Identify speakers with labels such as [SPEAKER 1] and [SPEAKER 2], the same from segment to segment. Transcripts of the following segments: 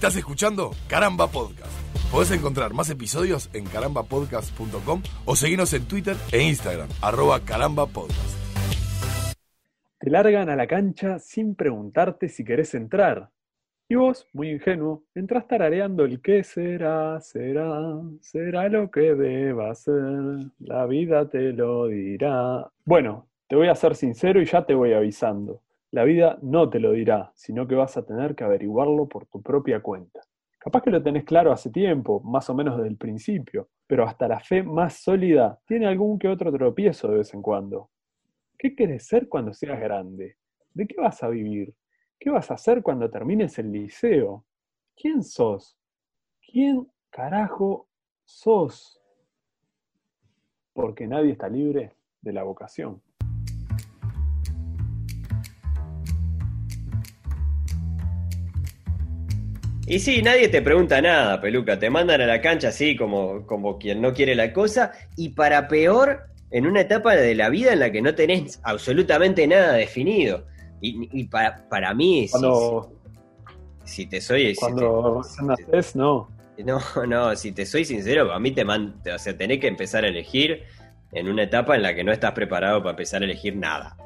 [SPEAKER 1] Estás escuchando Caramba Podcast. Podés encontrar más episodios en carambapodcast.com o seguirnos en Twitter e Instagram, arroba carambapodcast.
[SPEAKER 2] Te largan a la cancha sin preguntarte si querés entrar. Y vos, muy ingenuo, entras tarareando el que será, será, será lo que deba ser, la vida te lo dirá. Bueno, te voy a ser sincero y ya te voy avisando. La vida no te lo dirá, sino que vas a tener que averiguarlo por tu propia cuenta. Capaz que lo tenés claro hace tiempo, más o menos desde el principio, pero hasta la fe más sólida tiene algún que otro tropiezo de vez en cuando. ¿Qué querés ser cuando seas grande? ¿De qué vas a vivir? ¿Qué vas a hacer cuando termines el liceo? ¿Quién sos? ¿Quién carajo sos? Porque nadie está libre de la vocación.
[SPEAKER 3] Y sí, nadie te pregunta nada, peluca. Te mandan a la cancha así como, como quien no quiere la cosa. Y para peor, en una etapa de la vida en la que no tenés absolutamente nada definido. Y, para, para mí,
[SPEAKER 2] cuando,
[SPEAKER 3] si, te soy.
[SPEAKER 2] Cuando naces, no.
[SPEAKER 3] No, no, si te soy sincero, a mí te man, o sea, tenés que empezar a elegir en una etapa en la que no estás preparado para empezar a elegir nada.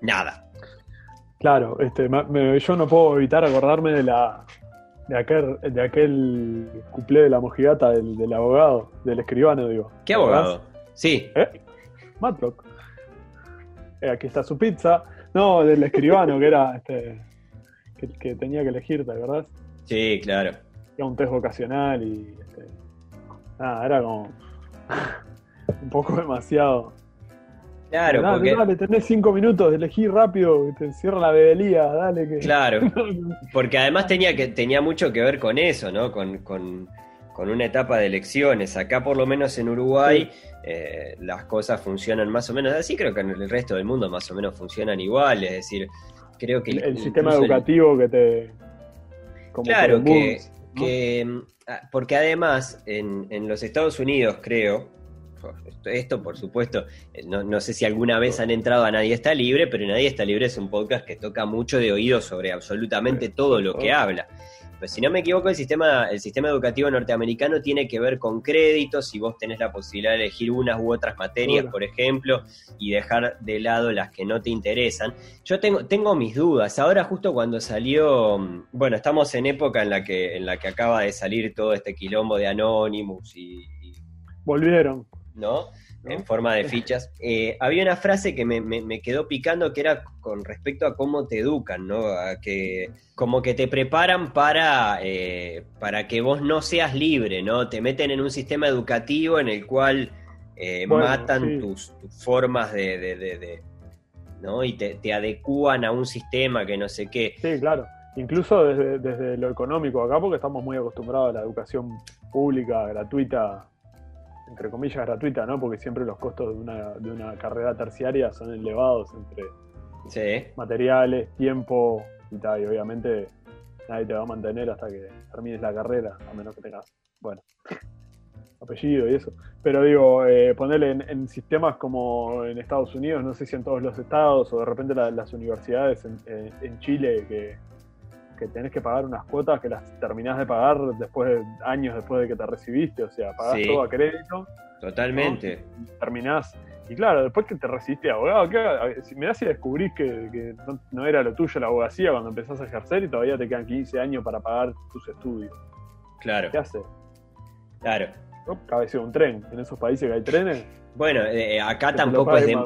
[SPEAKER 3] Nada.
[SPEAKER 2] Claro, este, yo no puedo evitar acordarme de la, de aquel, de aquel cuplé de la mojigata del, abogado, del escribano, digo.
[SPEAKER 3] ¿Qué abogado? Sí.
[SPEAKER 2] ¿Eh? Matlock. Eh, aquí está su pizza. No, del escribano, que era este. Que, tenía que elegirte, ¿verdad?
[SPEAKER 3] Sí, claro.
[SPEAKER 2] Era un test vocacional y. Este, nada, era como. un poco demasiado.
[SPEAKER 3] Claro, porque...
[SPEAKER 2] Dale, tenés cinco minutos, elegí rápido, te cierra la bebelía, dale que...
[SPEAKER 3] Claro, porque además tenía, que, tenía mucho que ver con eso, ¿no? Con, con, una etapa de elecciones. Acá, por lo menos en Uruguay, eh, las cosas funcionan más o menos así, creo que en el resto del mundo más o menos funcionan igual, es decir, creo que...
[SPEAKER 2] El, sistema educativo que te...
[SPEAKER 3] claro, que, que... Mm, ah, porque además en, en los Estados Unidos, creo, esto, por supuesto, eh, no, sé si alguna vez han entrado a Nadie está libre, pero Nadie está libre es un podcast que toca mucho de oído sobre absolutamente todo lo que habla. Pues si no me equivoco, el sistema, el sistema educativo norteamericano tiene que ver con créditos, si vos tenés la posibilidad de elegir unas u otras materias, por ejemplo, y dejar de lado las que no te interesan. Yo tengo, tengo mis dudas. Ahora justo cuando salió, bueno, estamos en época en la que, en la que acaba de salir todo este quilombo de Anonymous y
[SPEAKER 2] Volvieron.
[SPEAKER 3] ¿No? En forma de fichas. Eh, había una frase que me, quedó picando que era con respecto a cómo te educan, ¿no? A que como que te preparan para, eh, para que vos no seas libre, ¿no? Te meten en un sistema educativo en el cual eh, matan tus, formas de, ¿no? Y te, te adecúan a un sistema que no sé qué.
[SPEAKER 2] Sí, claro. Incluso desde, desde lo económico acá, porque estamos muy acostumbrados a la educación pública, gratuita, entre comillas, gratuita, ¿no? Porque siempre los costos de una, de una carrera terciaria son elevados entre materiales, tiempo y tal. Y obviamente nadie te va a mantener hasta que termines la carrera, a menos que tengas, bueno, apellido y eso. Pero digo, eh, ponerle en, sistemas como en Estados Unidos, no sé si en todos los estados o de repente las universidades en, en Chile que que tenés que pagar unas cuotas que las terminás de pagar después de años después de que te recibiste, o sea, pagás todo a crédito.
[SPEAKER 3] Totalmente.
[SPEAKER 2] terminás. Y claro, después que te recibiste abogado, ¿qué? si si descubrís que, no, era lo tuyo la abogacía cuando empezás a ejercer y todavía te quedan 15 años para pagar tus estudios.
[SPEAKER 3] Claro.
[SPEAKER 2] ¿Qué haces?
[SPEAKER 3] Claro.
[SPEAKER 2] Cabeceo un tren. En esos países que hay trenes,
[SPEAKER 3] bueno, eh, eh, acá tampoco es de...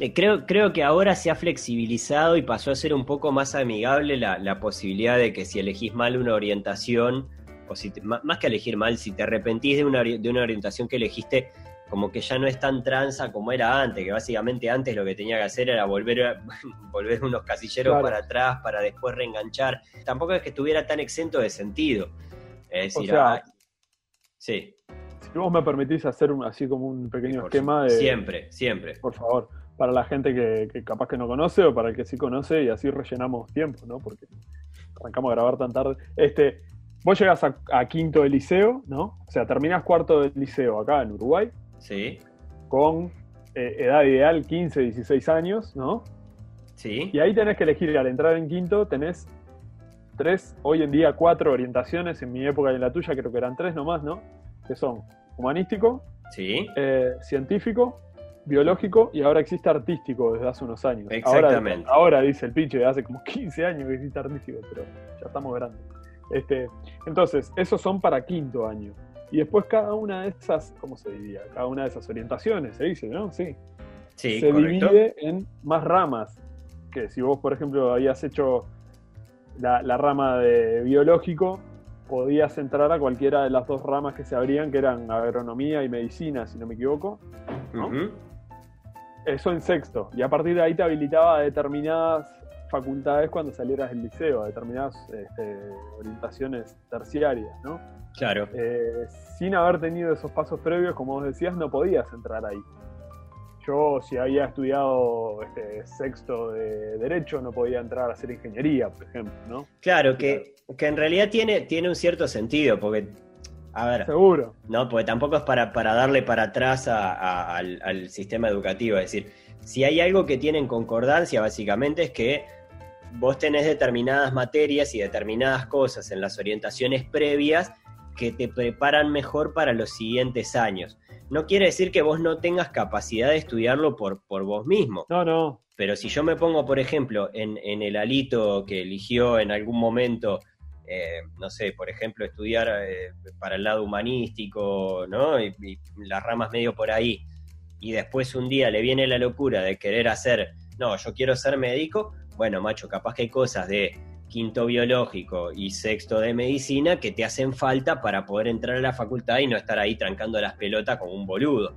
[SPEAKER 3] Eh, creo, creo que ahora se ha flexibilizado y pasó a ser un poco más amigable la, posibilidad de que si elegís mal una orientación, o si más que elegir mal, si te arrepentís de una, de una orientación que elegiste, como que ya no es tan tranza como era antes, que básicamente antes lo que tenía que hacer era volver, volver unos casilleros para atrás para después reenganchar. Tampoco es que estuviera tan exento de sentido. Es decir, sí.
[SPEAKER 2] Si vos me permitís hacer un, así como un pequeño esquema de...
[SPEAKER 3] Siempre, siempre.
[SPEAKER 2] Por favor, para la gente que, capaz que no conoce o para el que sí conoce y así rellenamos tiempo, ¿no? Porque arrancamos a grabar tan tarde. Este, vos llegas a, quinto de liceo, ¿no? O sea, terminás cuarto de liceo acá en Uruguay.
[SPEAKER 3] Sí.
[SPEAKER 2] Con eh, edad ideal 15, 16 años, ¿no?
[SPEAKER 3] Sí.
[SPEAKER 2] Y ahí tenés que elegir, al entrar en quinto, tenés tres, hoy en día cuatro orientaciones, en mi época y en la tuya creo que eran tres nomás, ¿no? Que son humanístico,
[SPEAKER 3] ¿Sí?
[SPEAKER 2] Eh, científico, biológico y ahora existe artístico desde hace unos años.
[SPEAKER 3] Exactamente.
[SPEAKER 2] Ahora, dice el pinche, hace como 15 años que existe artístico, pero ya estamos grandes. Este, entonces, esos son para quinto año. Y después cada una de esas, ¿cómo se diría? Cada una de esas orientaciones, se dice, ¿no? Sí.
[SPEAKER 3] Sí,
[SPEAKER 2] se divide en más ramas. Que si vos, por ejemplo, habías hecho la, rama de biológico, podías entrar a cualquiera de las dos ramas que se abrían, que eran agronomía y medicina, si no me equivoco. Eso en sexto. Y a partir de ahí te habilitaba determinadas facultades cuando salieras del liceo, determinadas este, orientaciones terciarias, ¿no?
[SPEAKER 3] Claro.
[SPEAKER 2] Eh, sin haber tenido esos pasos previos, como vos decías, no podías entrar ahí. Yo, si había estudiado este, sexto de Derecho, no podía entrar a hacer ingeniería, por ejemplo, ¿no?
[SPEAKER 3] Claro, que, que en realidad tiene, tiene un cierto sentido, porque, a ver.
[SPEAKER 2] Seguro.
[SPEAKER 3] No, porque tampoco es para, para darle para atrás al, al sistema educativo. Es decir, si hay algo que tiene en concordancia, básicamente, es que vos tenés determinadas materias y determinadas cosas en las orientaciones previas que te preparan mejor para los siguientes años. No quiere decir que vos no tengas capacidad de estudiarlo por, por vos mismo.
[SPEAKER 2] No, no.
[SPEAKER 3] Pero si yo me pongo, por ejemplo, en, el alito que eligió en algún momento, eh, no sé, por ejemplo, estudiar eh, para el lado humanístico, ¿no? Y, y, las ramas medio por ahí, y después un día le viene la locura de querer hacer, no, yo quiero ser médico, bueno, macho, capaz que hay cosas de quinto biológico y sexto de medicina que te hacen falta para poder entrar a la facultad y no estar ahí trancando las pelotas como un boludo.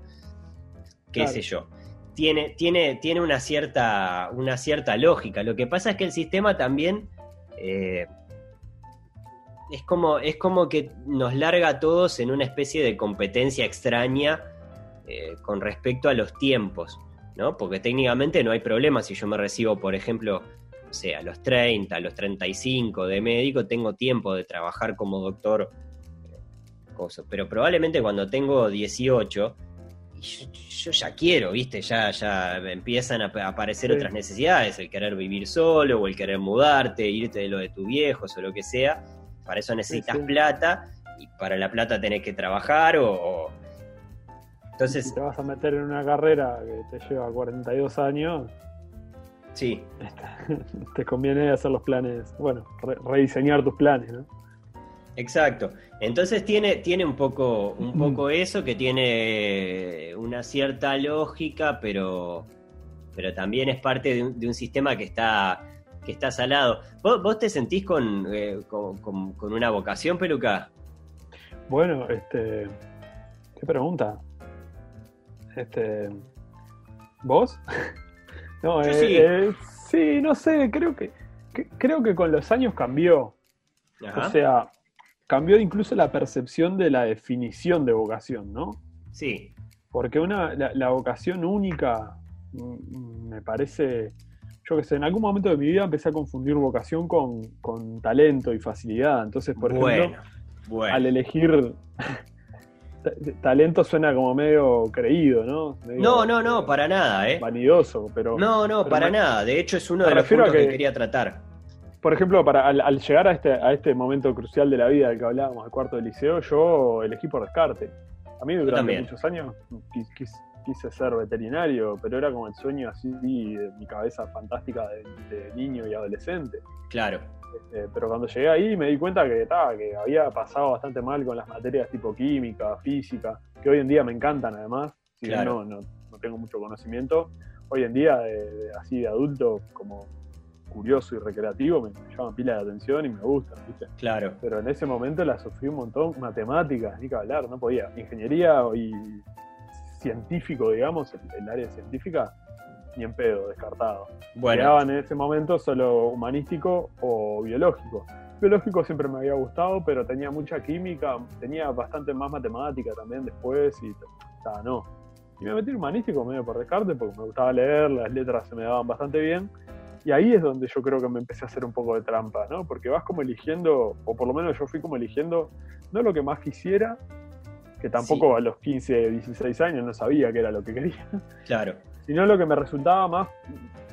[SPEAKER 3] Qué sé yo. Tiene, tiene, tiene una, cierta, una cierta lógica. Lo que pasa es que el sistema también eh, es, como, es como que nos larga a todos en una especie de competencia extraña eh, con respecto a los tiempos. ¿no? Porque técnicamente no hay problema si yo me recibo, por ejemplo, o sea, a los 30, a los 35 de médico, tengo tiempo de trabajar como doctor. Eh, pero probablemente cuando tengo 18, yo, ya quiero, ¿viste? Ya, ya empiezan a aparecer otras necesidades, el querer vivir solo o el querer mudarte, irte de lo de tus viejos o lo que sea. Para eso necesitas plata y para la plata tenés que trabajar o, entonces,
[SPEAKER 2] si te vas a meter en una carrera que te lleva 42 años,
[SPEAKER 3] sí.
[SPEAKER 2] te conviene hacer los planes, bueno, rediseñar tus planes, ¿no?
[SPEAKER 3] Exacto. Entonces tiene, tiene un poco, un poco eso, que tiene una cierta lógica, pero, pero también es parte de un, sistema que está, que está salado. ¿Vos, te sentís eh, con, con, con, una vocación, Peluca?
[SPEAKER 2] Bueno, este. ¿Qué pregunta? Este, ¿Vos? no, eh, sí. Eh, sí, no sé, creo que, creo que con los años cambió. O sea, cambió incluso la percepción de la definición de vocación, ¿no?
[SPEAKER 3] Sí.
[SPEAKER 2] Porque una, la, vocación única mm, me parece, yo que sé, en algún momento de mi vida empecé a confundir vocación con, talento y facilidad. Entonces, por ejemplo, al elegir talento suena como medio creído, ¿no?
[SPEAKER 3] no, no, no, para nada, ¿eh?
[SPEAKER 2] Vanidoso, pero.
[SPEAKER 3] No, no, para nada. De hecho, es uno de los puntos que, quería tratar.
[SPEAKER 2] Por ejemplo, para, al, llegar a este, a este momento crucial de la vida del que hablábamos, el cuarto de liceo, yo elegí por descarte. A mí durante muchos años quise, ser veterinario, pero era como el sueño así de mi cabeza fantástica de niño y adolescente.
[SPEAKER 3] Claro.
[SPEAKER 2] Este, pero cuando llegué ahí me di cuenta que, que había pasado bastante mal con las materias tipo química, física, que hoy en día me encantan además, si no, no, tengo mucho conocimiento. Hoy en día, así de adulto, como curioso y recreativo, me, llaman pila de atención y me gustan,
[SPEAKER 3] Claro.
[SPEAKER 2] Pero en ese momento la sufrí un montón, matemáticas, ni que hablar, no podía. Ingeniería y científico, digamos, el área científica, ni en pedo, descartado. Bueno. Quedaban en ese momento solo humanístico o biológico. Biológico siempre me había gustado, pero tenía mucha química, tenía bastante más matemática también después y estaba no. Y me metí humanístico medio por descarte porque me gustaba leer, las letras se me daban bastante bien. Y ahí es donde yo creo que me empecé a hacer un poco de trampa, ¿no? Porque vas como eligiendo, o por lo menos yo fui como eligiendo, no lo que más quisiera, que tampoco a los 15, 16 años no sabía qué era lo que quería.
[SPEAKER 3] Claro
[SPEAKER 2] sino lo que me resultaba más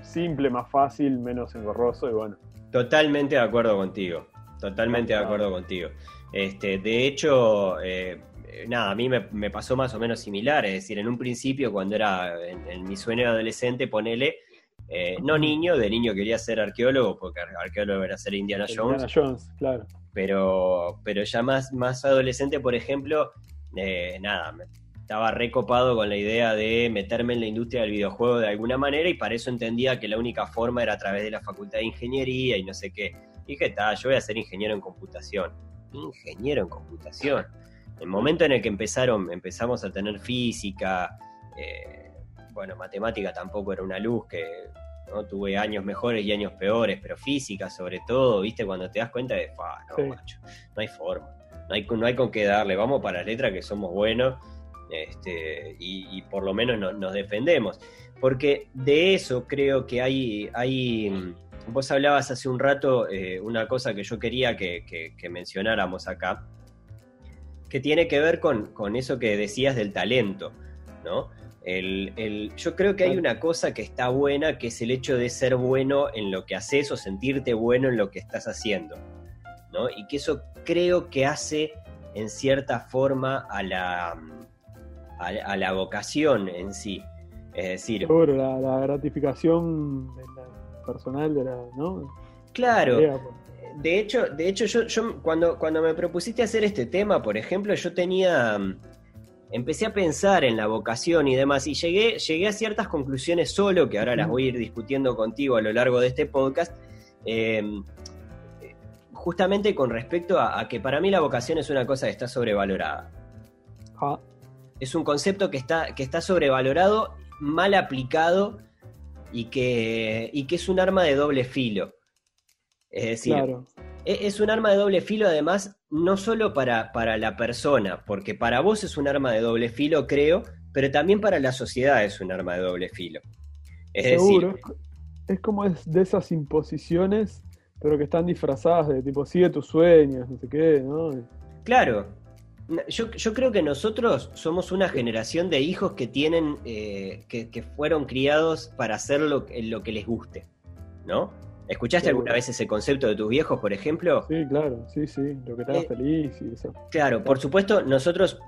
[SPEAKER 2] simple, más fácil, menos engorroso y bueno.
[SPEAKER 3] Totalmente de acuerdo contigo. totalmente de acuerdo contigo. Este, de hecho, eh, nada, a mí me, pasó más o menos similar, es decir, en un principio cuando era en, mi sueño de adolescente, ponele, eh, no niño, de niño quería ser arqueólogo, porque arqueólogo era ser Indiana Jones.
[SPEAKER 2] Indiana Jones, claro.
[SPEAKER 3] Pero, pero ya más, más adolescente, por ejemplo, eh, nada, estaba recopado con la idea de meterme en la industria del videojuego de alguna manera y para eso entendía que la única forma era a través de la facultad de ingeniería y no sé qué. Y dije, está, yo voy a ser ingeniero en computación. Ingeniero en computación. El momento en el que empezaron, empezamos a tener física, eh, bueno, matemática tampoco era una luz que ¿no? tuve años mejores y años peores, pero física sobre todo, viste, cuando te das cuenta de, no, macho, no hay forma, no hay, no hay con qué darle, vamos para la letra que somos buenos este, y, por lo menos nos defendemos. Porque de eso creo que hay, hay mm, vos hablabas hace un rato eh, una cosa que yo quería que, mencionáramos acá, que tiene que ver con, eso que decías del talento, ¿no? El, yo creo que hay una cosa que está buena, que es el hecho de ser bueno en lo que haces o sentirte bueno en lo que estás haciendo, ¿no? Y que eso creo que hace en cierta forma a la, a, la vocación en sí. Es decir.
[SPEAKER 2] Seguro, la, gratificación personal de la. ¿no?
[SPEAKER 3] Claro. Pues. De hecho, de hecho yo, yo cuando, cuando me propusiste hacer este tema, por ejemplo, yo tenía. Empecé a pensar en la vocación y demás, y llegué, llegué a ciertas conclusiones solo, que ahora las voy a ir discutiendo contigo a lo largo de este podcast. Eh, justamente con respecto a, que para mí la vocación es una cosa que está sobrevalorada. Ah es un concepto que está, que está sobrevalorado, mal aplicado y que, y que es un arma de doble filo. Es decir, e, es un arma de doble filo además no solo para, para la persona, porque para vos es un arma de doble filo, creo, pero también para la sociedad es un arma de doble filo. Es Seguro. decir,
[SPEAKER 2] es como es de esas imposiciones, pero que están disfrazadas de tipo, sigue tus sueños, no sé qué, ¿no?
[SPEAKER 3] Claro, yo, creo que nosotros somos una generación de hijos que tienen, eh, que, fueron criados para hacer lo, lo que les guste, ¿no? ¿Escuchaste alguna vez ese concepto de tus viejos, por ejemplo?
[SPEAKER 2] Sí, claro, sí, sí, lo que te haga eh, feliz y eso.
[SPEAKER 3] Claro, por supuesto, nosotros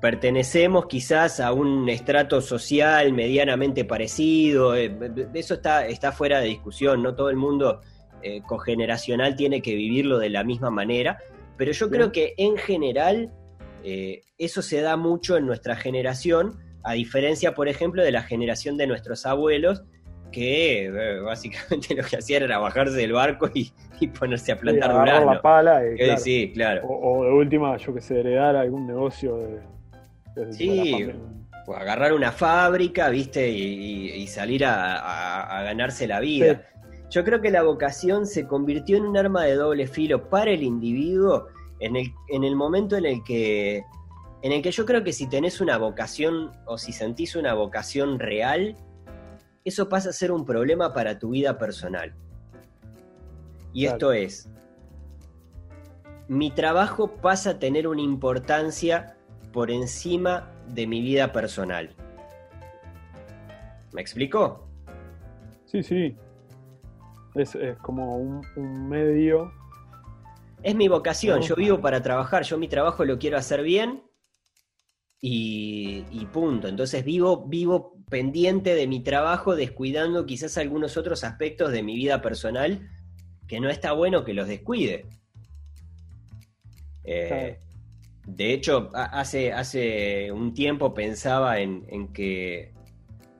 [SPEAKER 3] pertenecemos quizás a un estrato social medianamente parecido, eh, eso está, está fuera de discusión, no todo el mundo cogeneracional tiene que vivirlo de la misma manera, pero yo creo que en general eh, eso se da mucho en nuestra generación, a diferencia, por ejemplo, de la generación de nuestros abuelos, que eh, básicamente lo que hacían era bajarse del barco y, ponerse a plantar
[SPEAKER 2] sí, la pala
[SPEAKER 3] eh, sí, claro.
[SPEAKER 2] O, de última, yo que sé, heredar algún negocio
[SPEAKER 3] de, sí, o agarrar una fábrica, viste, y, salir a, ganarse la vida. Yo creo que la vocación se convirtió en un arma de doble filo para el individuo en el, en el momento en el que en el que yo creo que si tenés una vocación o si sentís una vocación real, eso pasa a ser un problema para tu vida personal. Y esto es, mi trabajo pasa a tener una importancia por encima de mi vida personal. ¿Me explico?
[SPEAKER 2] Sí, sí. Es, como un, un medio
[SPEAKER 3] es mi vocación, yo vivo para trabajar, yo mi trabajo lo quiero hacer bien y, punto. Entonces vivo, vivo pendiente de mi trabajo, descuidando quizás algunos otros aspectos de mi vida personal que no está bueno que los descuide. Eh, de hecho, hace, hace un tiempo pensaba en, en que,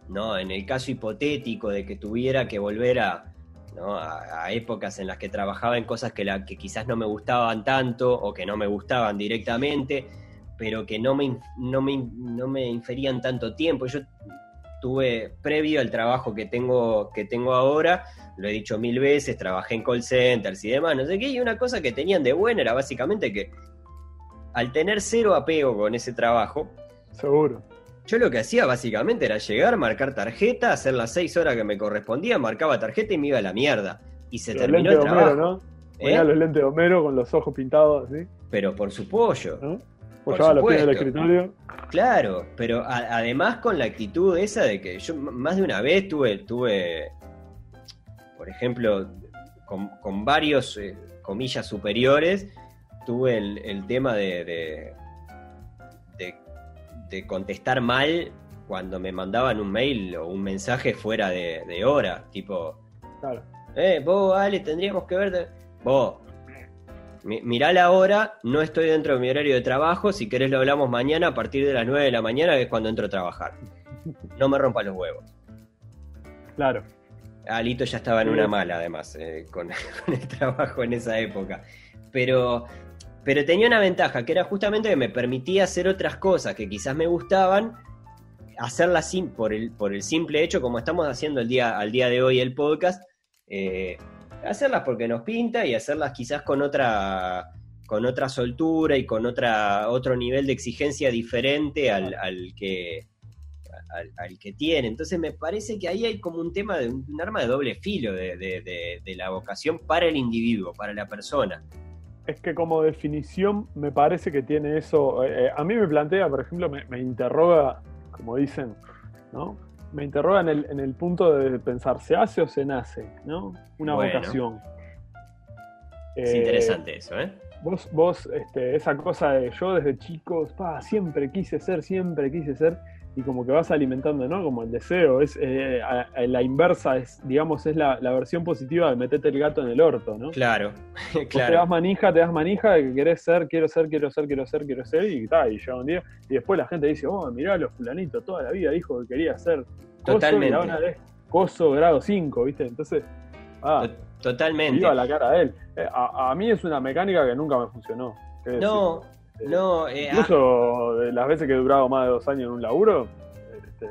[SPEAKER 3] no, en el caso hipotético de que tuviera que volver a, a, épocas en las que trabajaba en cosas que, quizás no me gustaban tanto o que no me gustaban directamente, pero que no me, no me, no me inferían tanto tiempo. Yo tuve, previo al trabajo que tengo, que tengo ahora, lo he dicho mil veces, trabajé en call centers y demás, no sé qué, y una cosa que tenían de buena era básicamente que al tener cero apego con ese trabajo,
[SPEAKER 2] seguro
[SPEAKER 3] yo lo que hacía básicamente era llegar, marcar tarjeta, hacer las seis horas que me correspondía, marcaba tarjeta y me iba a la mierda. Y se terminó el trabajo.
[SPEAKER 2] ¿no? ¿Eh? los lentes de Homero con los ojos pintados así.
[SPEAKER 3] Pero por su pollo. ¿No?
[SPEAKER 2] Por los pies del escritorio.
[SPEAKER 3] Claro, pero además con la actitud esa de que yo más de una vez tuve, tuve por ejemplo, con, varios, eh, comillas, superiores, tuve el, tema de, de, contestar mal cuando me mandaban un mail o un mensaje fuera de, hora, tipo, claro. eh, vos, Ale, tendríamos que ver, vos, mirá la hora, no estoy dentro de mi horario de trabajo, si querés lo hablamos mañana a partir de las 9 de la mañana, que es cuando entro a trabajar. No me rompa los huevos.
[SPEAKER 2] Claro.
[SPEAKER 3] Alito ya estaba en una mala, además, eh, con, el trabajo en esa época. Pero, pero tenía una ventaja, que era justamente que me permitía hacer otras cosas que quizás me gustaban, hacerlas sin, por, el, por el simple hecho, como estamos haciendo el día, al día de hoy el podcast, eh, hacerlas porque nos pinta y hacerlas quizás con otra con otra soltura y con otra otro nivel de exigencia diferente al, al que al, que tiene. Entonces me parece que ahí hay como un tema de un, arma de doble filo de, la vocación para el individuo, para la persona.
[SPEAKER 2] Es que como definición me parece que tiene eso. Eh, eh, a mí me plantea, por ejemplo, me, interroga, como dicen, ¿no? Me interroga en el, en el, punto de pensar, ¿se hace o se nace? ¿no? Una vocación.
[SPEAKER 3] Es interesante eso, ¿eh?
[SPEAKER 2] Vos, vos este, esa cosa de yo desde chico, siempre quise ser, siempre quise ser, y como que vas alimentando, ¿no? Como el deseo, es eh, la inversa, es, digamos, es la, versión positiva de meterte el gato en el orto, ¿no?
[SPEAKER 3] Claro,
[SPEAKER 2] claro. Te das manija, te das manija de que querés ser, quiero ser, quiero ser, quiero ser, quiero ser, y tal, y llega un día, y después la gente dice, oh, mirá, los fulanitos, toda la vida dijo que quería ser
[SPEAKER 3] Totalmente.
[SPEAKER 2] coso grado 5, ¿viste? Entonces,
[SPEAKER 3] ah, Totalmente.
[SPEAKER 2] a la cara de él. Eh, a, a mí es una mecánica que nunca me funcionó.
[SPEAKER 3] No, no,
[SPEAKER 2] eh, Incluso de las veces que he durado más de dos años en un laburo, este,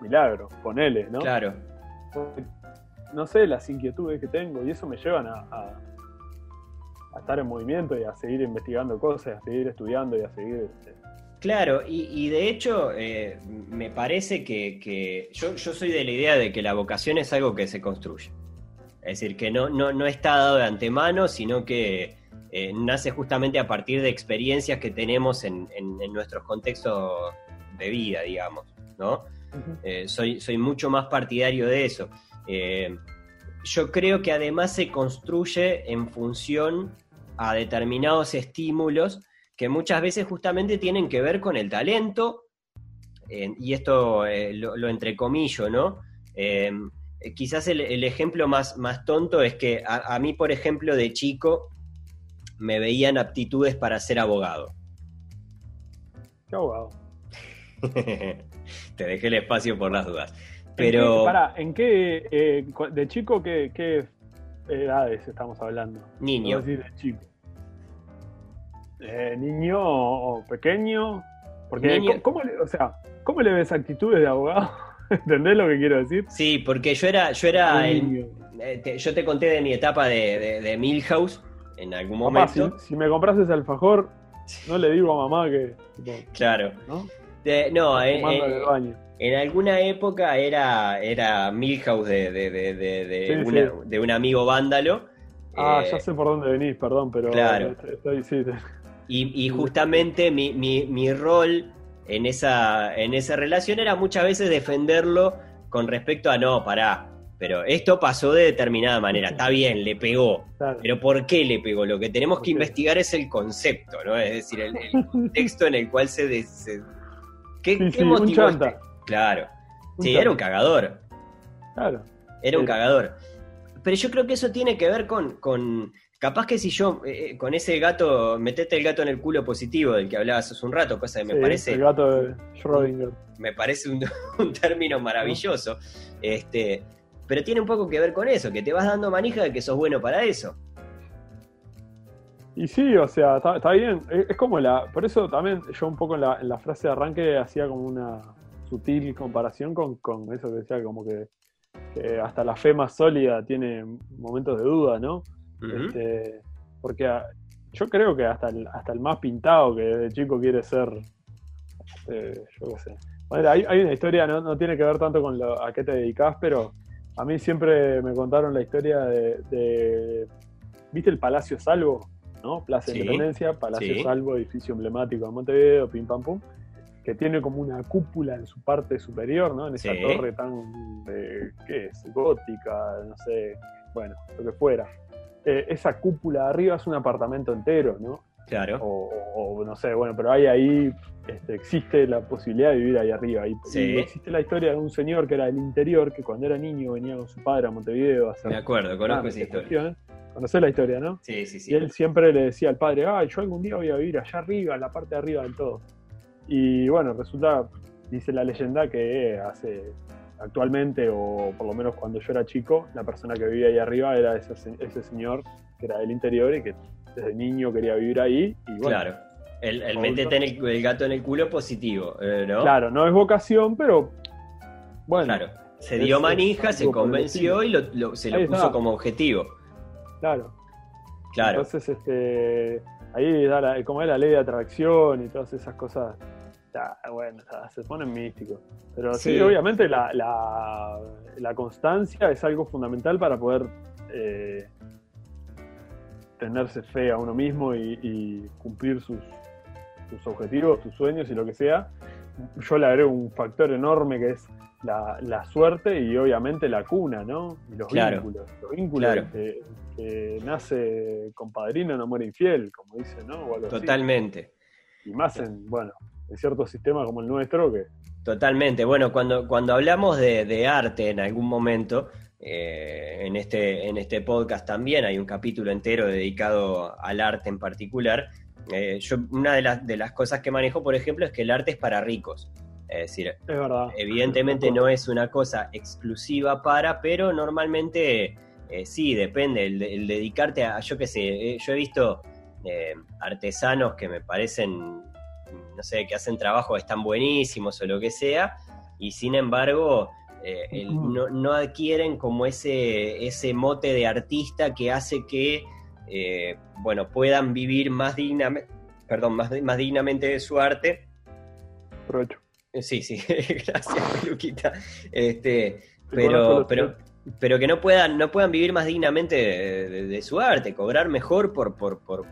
[SPEAKER 2] milagro, ponele, ¿no?
[SPEAKER 3] Claro.
[SPEAKER 2] No sé las inquietudes que tengo y eso me llevan a, a, estar en movimiento y a seguir investigando cosas, a seguir estudiando y a seguir... Este,
[SPEAKER 3] claro, y, de hecho eh, me parece que, yo, yo, soy de la idea de que la vocación es algo que se construye. Es decir, que no, no, no está dado de antemano, sino que eh, nace justamente a partir de experiencias que tenemos en, nuestros contextos de vida, digamos, ¿no? Eh, soy, soy mucho más partidario de eso. Eh, yo creo que además se construye en función a determinados estímulos que muchas veces justamente tienen que ver con el talento, y esto lo, entrecomillo, ¿no? quizás el, ejemplo más, más tonto es que a, mí, por ejemplo, de chico, me veían aptitudes para ser abogado.
[SPEAKER 2] ¿Qué abogado?
[SPEAKER 3] Te dejé el espacio por las dudas. Pero.
[SPEAKER 2] ¿En qué, eh, de chico, qué, edades estamos hablando?
[SPEAKER 3] Niño.
[SPEAKER 2] de chico. Eh, niño o pequeño. Porque, ¿cómo, le, o sea, ¿cómo le ves actitudes de abogado? ¿Entendés lo que quiero decir?
[SPEAKER 3] Sí, porque yo era, yo era eh, yo te conté de mi etapa de, de Milhouse en algún momento.
[SPEAKER 2] si, me compras ese alfajor, no le digo a mamá que.
[SPEAKER 3] claro. ¿No? no, en, alguna época era, era Milhouse de, de, un amigo vándalo.
[SPEAKER 2] Ah, ya eh, sé por dónde venís, perdón, pero.
[SPEAKER 3] Claro. y, y, justamente mi, mi, mi rol en esa, en esa relación era muchas veces defenderlo con respecto a no, pará, pero esto pasó de determinada manera. Está bien, le pegó. Pero ¿por qué le pegó? Lo que tenemos que investigar es el concepto, ¿no? Es decir, el, contexto en el cual se. ¿Qué, motivó? Este? Claro. sí, era un cagador.
[SPEAKER 2] Claro.
[SPEAKER 3] Era un cagador. Pero yo creo que eso tiene que ver con. con capaz que si yo, eh, eh, con ese gato, metete el gato en el culo positivo del que hablabas hace un rato, cosa que me parece.
[SPEAKER 2] El gato de Schrödinger.
[SPEAKER 3] Me parece un, un término maravilloso. Este pero tiene un poco que ver con eso, que te vas dando manija de que sos bueno para eso.
[SPEAKER 2] Y sí, o sea, está, bien. Es, como la. Por eso también yo un poco en la, frase de arranque hacía como una sutil comparación con, eso que decía, como que, hasta la fe más sólida tiene momentos de duda, ¿no? Este, porque ah, yo creo que hasta el, hasta el más pintado que de chico quiere ser. Eh, yo qué sé. Bueno, hay, hay, una historia, no, no, tiene que ver tanto con lo, a qué te dedicas, pero a mí siempre me contaron la historia de, ¿viste el Palacio Salvo? ¿no? Plaza de Independencia, Palacio Salvo, edificio emblemático de Montevideo, pim pam pum, que tiene como una cúpula en su parte superior, ¿no? En esa torre tan, ¿qué es? Gótica, no sé, bueno, lo que fuera. eh, esa cúpula de arriba es un apartamento entero, ¿no?
[SPEAKER 3] Claro.
[SPEAKER 2] O, no sé, bueno, pero hay ahí, este, existe la posibilidad de vivir ahí arriba. Y, sí. existe la historia de un señor que era del interior, que cuando era niño venía con su padre a Montevideo a hacer.
[SPEAKER 3] Me acuerdo, conozco esa historia.
[SPEAKER 2] Conocés la historia, ¿no?
[SPEAKER 3] Sí, sí, sí.
[SPEAKER 2] Y él siempre le decía al padre, ay, yo algún día voy a vivir allá arriba, en la parte de arriba del todo. Y bueno, resulta, dice la leyenda que hace actualmente, o por lo menos cuando yo era chico, la persona que vivía ahí arriba era ese, ese señor que era del interior y que desde niño quería vivir ahí. Y bueno,
[SPEAKER 3] claro, el, el metete el, gato en el culo positivo, eh, ¿no?
[SPEAKER 2] Claro, no es vocación, pero bueno.
[SPEAKER 3] Claro, se dio manija, se convenció y lo, se lo puso como objetivo.
[SPEAKER 2] Claro.
[SPEAKER 3] Claro.
[SPEAKER 2] Entonces, este, ahí da la, como es la ley de atracción y todas esas cosas bueno, se ponen místicos. Pero sí, obviamente la, la, constancia es algo fundamental para poder eh, tenerse fe a uno mismo y, cumplir sus, sus, objetivos, sus sueños y lo que sea. Yo le agrego un factor enorme que es la, suerte y obviamente la cuna, ¿no? Y los vínculos. Los vínculos que, nace con padrino no muere infiel, como dice, ¿no?
[SPEAKER 3] Totalmente.
[SPEAKER 2] Y más en, bueno, en ciertos sistemas como el nuestro que...
[SPEAKER 3] Totalmente. Bueno, cuando, cuando hablamos de, arte en algún momento, eh, en, este, en este podcast también hay un capítulo entero dedicado al arte en particular. Eh, yo, una de las, de las cosas que manejo, por ejemplo, es que el arte es para ricos. Es decir, evidentemente no es una cosa exclusiva para, pero normalmente eh, sí, depende. El, dedicarte a, yo qué sé, yo he visto artesanos que me parecen no sé, que hacen trabajos están buenísimos o lo que sea, y sin embargo eh, no, adquieren como ese, ese mote de artista que hace que, eh, bueno, puedan vivir más dignamente, perdón, más, más dignamente de su arte.
[SPEAKER 2] Provecho.
[SPEAKER 3] Eh, sí, sí, gracias, Luquita. Este, pero, pero, pero que no puedan, no puedan vivir más dignamente de, su arte, cobrar mejor por, por, por,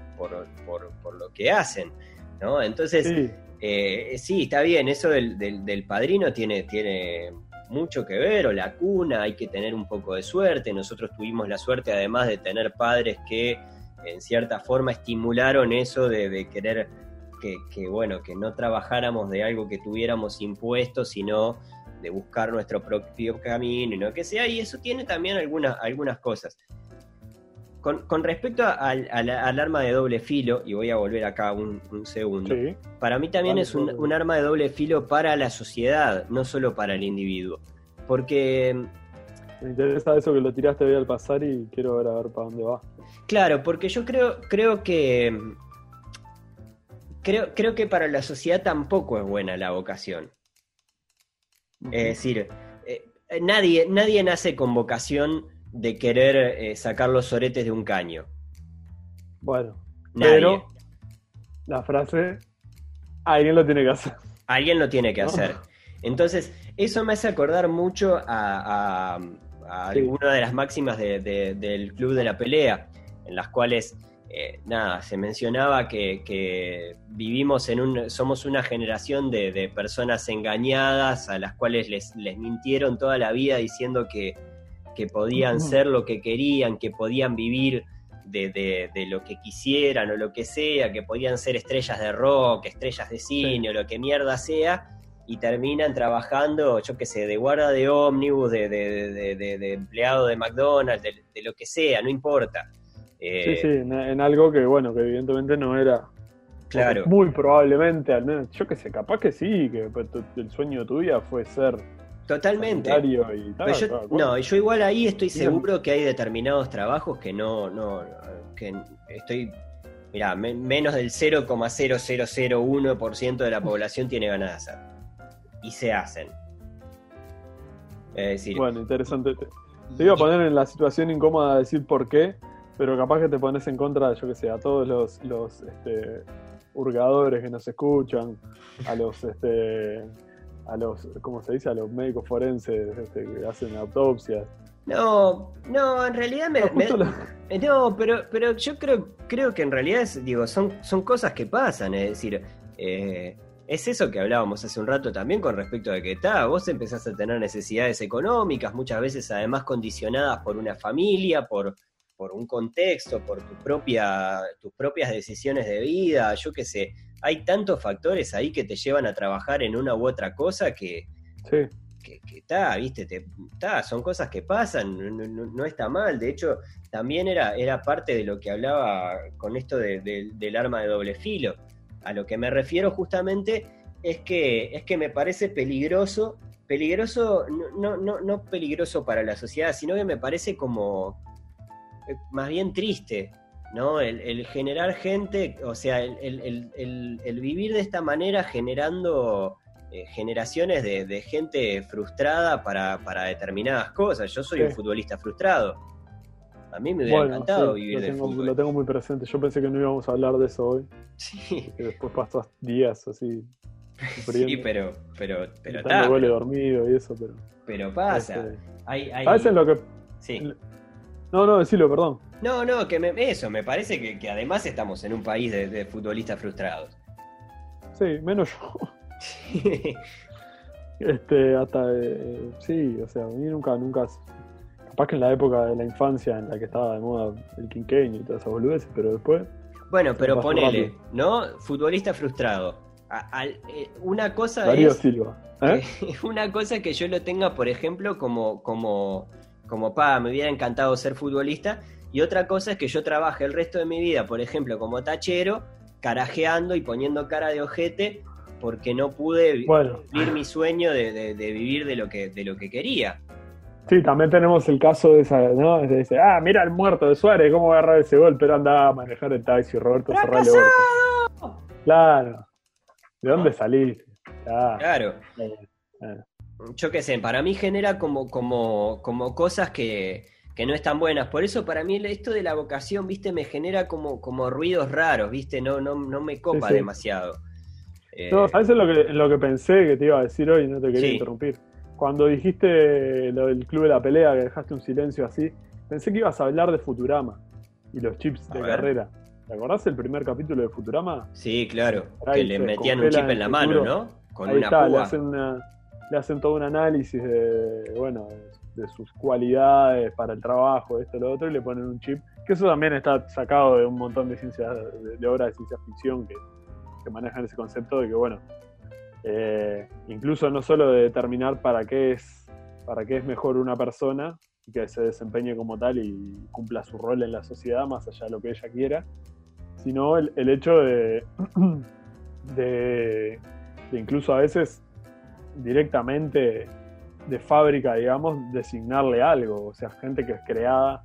[SPEAKER 3] por lo que hacen. ¿no? Entonces, sí. Eh, sí, está bien, eso del, del, padrino tiene, tiene mucho que ver, o la cuna, hay que tener un poco de suerte. Nosotros tuvimos la suerte además de tener padres que en cierta forma estimularon eso de, querer que, bueno, que no trabajáramos de algo que tuviéramos impuesto, sino de buscar nuestro propio camino y lo que sea, y eso tiene también algunas, algunas cosas. Con, respecto al, arma de doble filo, y voy a volver acá un, segundo, para mí también es un, arma de doble filo para la sociedad, no solo para el individuo. Porque...
[SPEAKER 2] Me interesa eso que lo tiraste hoy al pasar y quiero ver a ver para dónde va.
[SPEAKER 3] Claro, porque yo creo, creo que... Creo, creo que para la sociedad tampoco es buena la vocación. Es decir, eh, nadie, nadie nace con vocación de querer eh, sacar los soretes de un caño.
[SPEAKER 2] Bueno, pero la frase, alguien lo tiene que hacer.
[SPEAKER 3] Alguien lo tiene que hacer. Entonces, eso me hace acordar mucho a, alguna de las máximas del Club de la Pelea, en las cuales, eh, nada, se mencionaba que, vivimos en un, somos una generación de, personas engañadas a las cuales les, les mintieron toda la vida diciendo que que podían ser lo que querían, que podían vivir de, lo que quisieran o lo que sea, que podían ser estrellas de rock, estrellas de cine o lo que mierda sea, y terminan trabajando, yo qué sé, de guarda de ómnibus, de, de, empleado de McDonald's, de, lo que sea, no importa.
[SPEAKER 2] sí, sí, en, algo que, bueno, que evidentemente no era.
[SPEAKER 3] Claro.
[SPEAKER 2] Muy probablemente, al menos, yo qué sé, capaz que sí, que el sueño de tu vida fue ser
[SPEAKER 3] Totalmente. no, yo igual ahí estoy seguro que hay determinados trabajos que no, no, que estoy, mira, menos del 0,0001% de la población tiene ganas de hacer. Y se hacen.
[SPEAKER 2] Es decir, bueno, interesante. Te iba a poner en la situación incómoda de decir por qué, pero capaz que te pones en contra, yo que sé, a todos los, los este, hurgadores que nos escuchan, a los este, a los, ¿cómo se dice? A los médicos forenses este, que hacen autopsias.
[SPEAKER 3] No, no, en realidad me, no, pero, pero yo creo, creo que en realidad digo, son, son cosas que pasan, es decir, eh, es eso que hablábamos hace un rato también con respecto a que está, vos empezás a tener necesidades económicas, muchas veces además condicionadas por una familia, por, por un contexto, por tu propia, tus propias decisiones de vida, yo qué sé. Hay tantos factores ahí que te llevan a trabajar en una u otra cosa que,
[SPEAKER 2] sí
[SPEAKER 3] que está, viste, te, son cosas que pasan, no, está mal. De hecho, también era, era parte de lo que hablaba con esto del arma de doble filo. A lo que me refiero justamente es que, es que me parece peligroso, peligroso, no, no, no peligroso para la sociedad, sino que me parece como eh, más bien triste, ¿no? El, generar gente, o sea, el, vivir de esta manera generando eh, generaciones de, gente frustrada para, determinadas cosas. Yo soy un futbolista frustrado. A mí me hubiera encantado vivir
[SPEAKER 2] lo
[SPEAKER 3] tengo,
[SPEAKER 2] Lo tengo muy presente. Yo pensé que no íbamos a hablar de eso hoy. Sí. Que después pasas días así.
[SPEAKER 3] Sí, pero, pero, pero
[SPEAKER 2] está. dormido y eso, pero.
[SPEAKER 3] Pero pasa. Este,
[SPEAKER 2] hay, hay... A veces lo que.
[SPEAKER 3] Sí.
[SPEAKER 2] No, no, decilo, perdón.
[SPEAKER 3] No, no, que eso, me parece que, además estamos en un país de futbolistas frustrados.
[SPEAKER 2] Sí, menos yo. este, hasta, eh, sí, o sea, a mí nunca, nunca, capaz que en la época de la infancia en la que estaba de moda el quinqueño y todas esas boludeces, pero después...
[SPEAKER 3] Bueno, pero ponele, ¿no? Futbolista frustrado. Eh, una cosa
[SPEAKER 2] Darío Silva. ¿eh?
[SPEAKER 3] una cosa que yo lo tenga, por ejemplo, como, como, como, pa, me hubiera encantado ser futbolista, y otra cosa es que yo trabaje el resto de mi vida, por ejemplo, como tachero, carajeando y poniendo cara de ojete porque no pude vivir mi sueño de, vivir de lo que de lo que quería.
[SPEAKER 2] Sí, también tenemos el caso de esa, ¿no? De ese, ah, mira el muerto de Suárez, cómo agarrar ese gol, pero anda a manejar el taxi, Roberto Serrano. Claro. ¿De dónde saliste?
[SPEAKER 3] Claro. Yo qué sé, para mí genera como, como, como cosas que, que no están buenas. Por eso para mí esto de la vocación, viste, me genera como, como ruidos raros, viste, no, no, no me copa demasiado.
[SPEAKER 2] No, ¿sabes lo que, lo que pensé que te iba a decir hoy? No te quería interrumpir. Cuando dijiste lo del club de la pelea, que dejaste un silencio así, pensé que ibas a hablar de Futurama y los chips de carrera. ¿Te acordás el primer capítulo de Futurama?
[SPEAKER 3] Sí, claro. que le metían un chip en, la mano, ¿no?
[SPEAKER 2] Con Ahí está, Le, hacen le hacen todo un análisis de, bueno, de, sus cualidades para el trabajo, esto, lo otro, y le ponen un chip. Que eso también está sacado de un montón de ciencias, de obras de ciencia ficción que que manejan ese concepto de que, bueno, eh, incluso no solo de determinar para qué es para qué es mejor una persona y que se desempeñe como tal y cumpla su rol en la sociedad más allá de lo que ella quiera, sino el, hecho de, de, incluso a veces directamente de fábrica, digamos, designarle algo, o sea, gente que es creada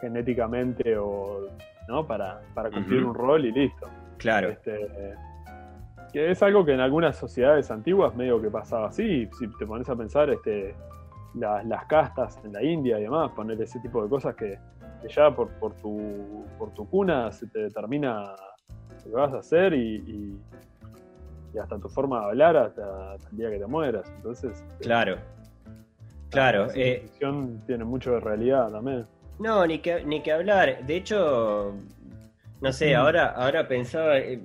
[SPEAKER 2] genéticamente o no para, para cumplir un rol y listo.
[SPEAKER 3] Claro.
[SPEAKER 2] Este, que es algo que en algunas sociedades antiguas medio que pasaba así, si te pones a pensar este, las castas en la India y demás, poner ese tipo de cosas que, ya por, por, tu, por tu cuna se te determina lo que vas a hacer y, y, hasta tu forma de hablar hasta, el día que te mueras. Entonces,
[SPEAKER 3] este, claro, claro.
[SPEAKER 2] La eh, ficción tiene mucho de realidad también.
[SPEAKER 3] No, ni que, ni que hablar. De hecho, no sé, mm. ahora, ahora pensaba, eh,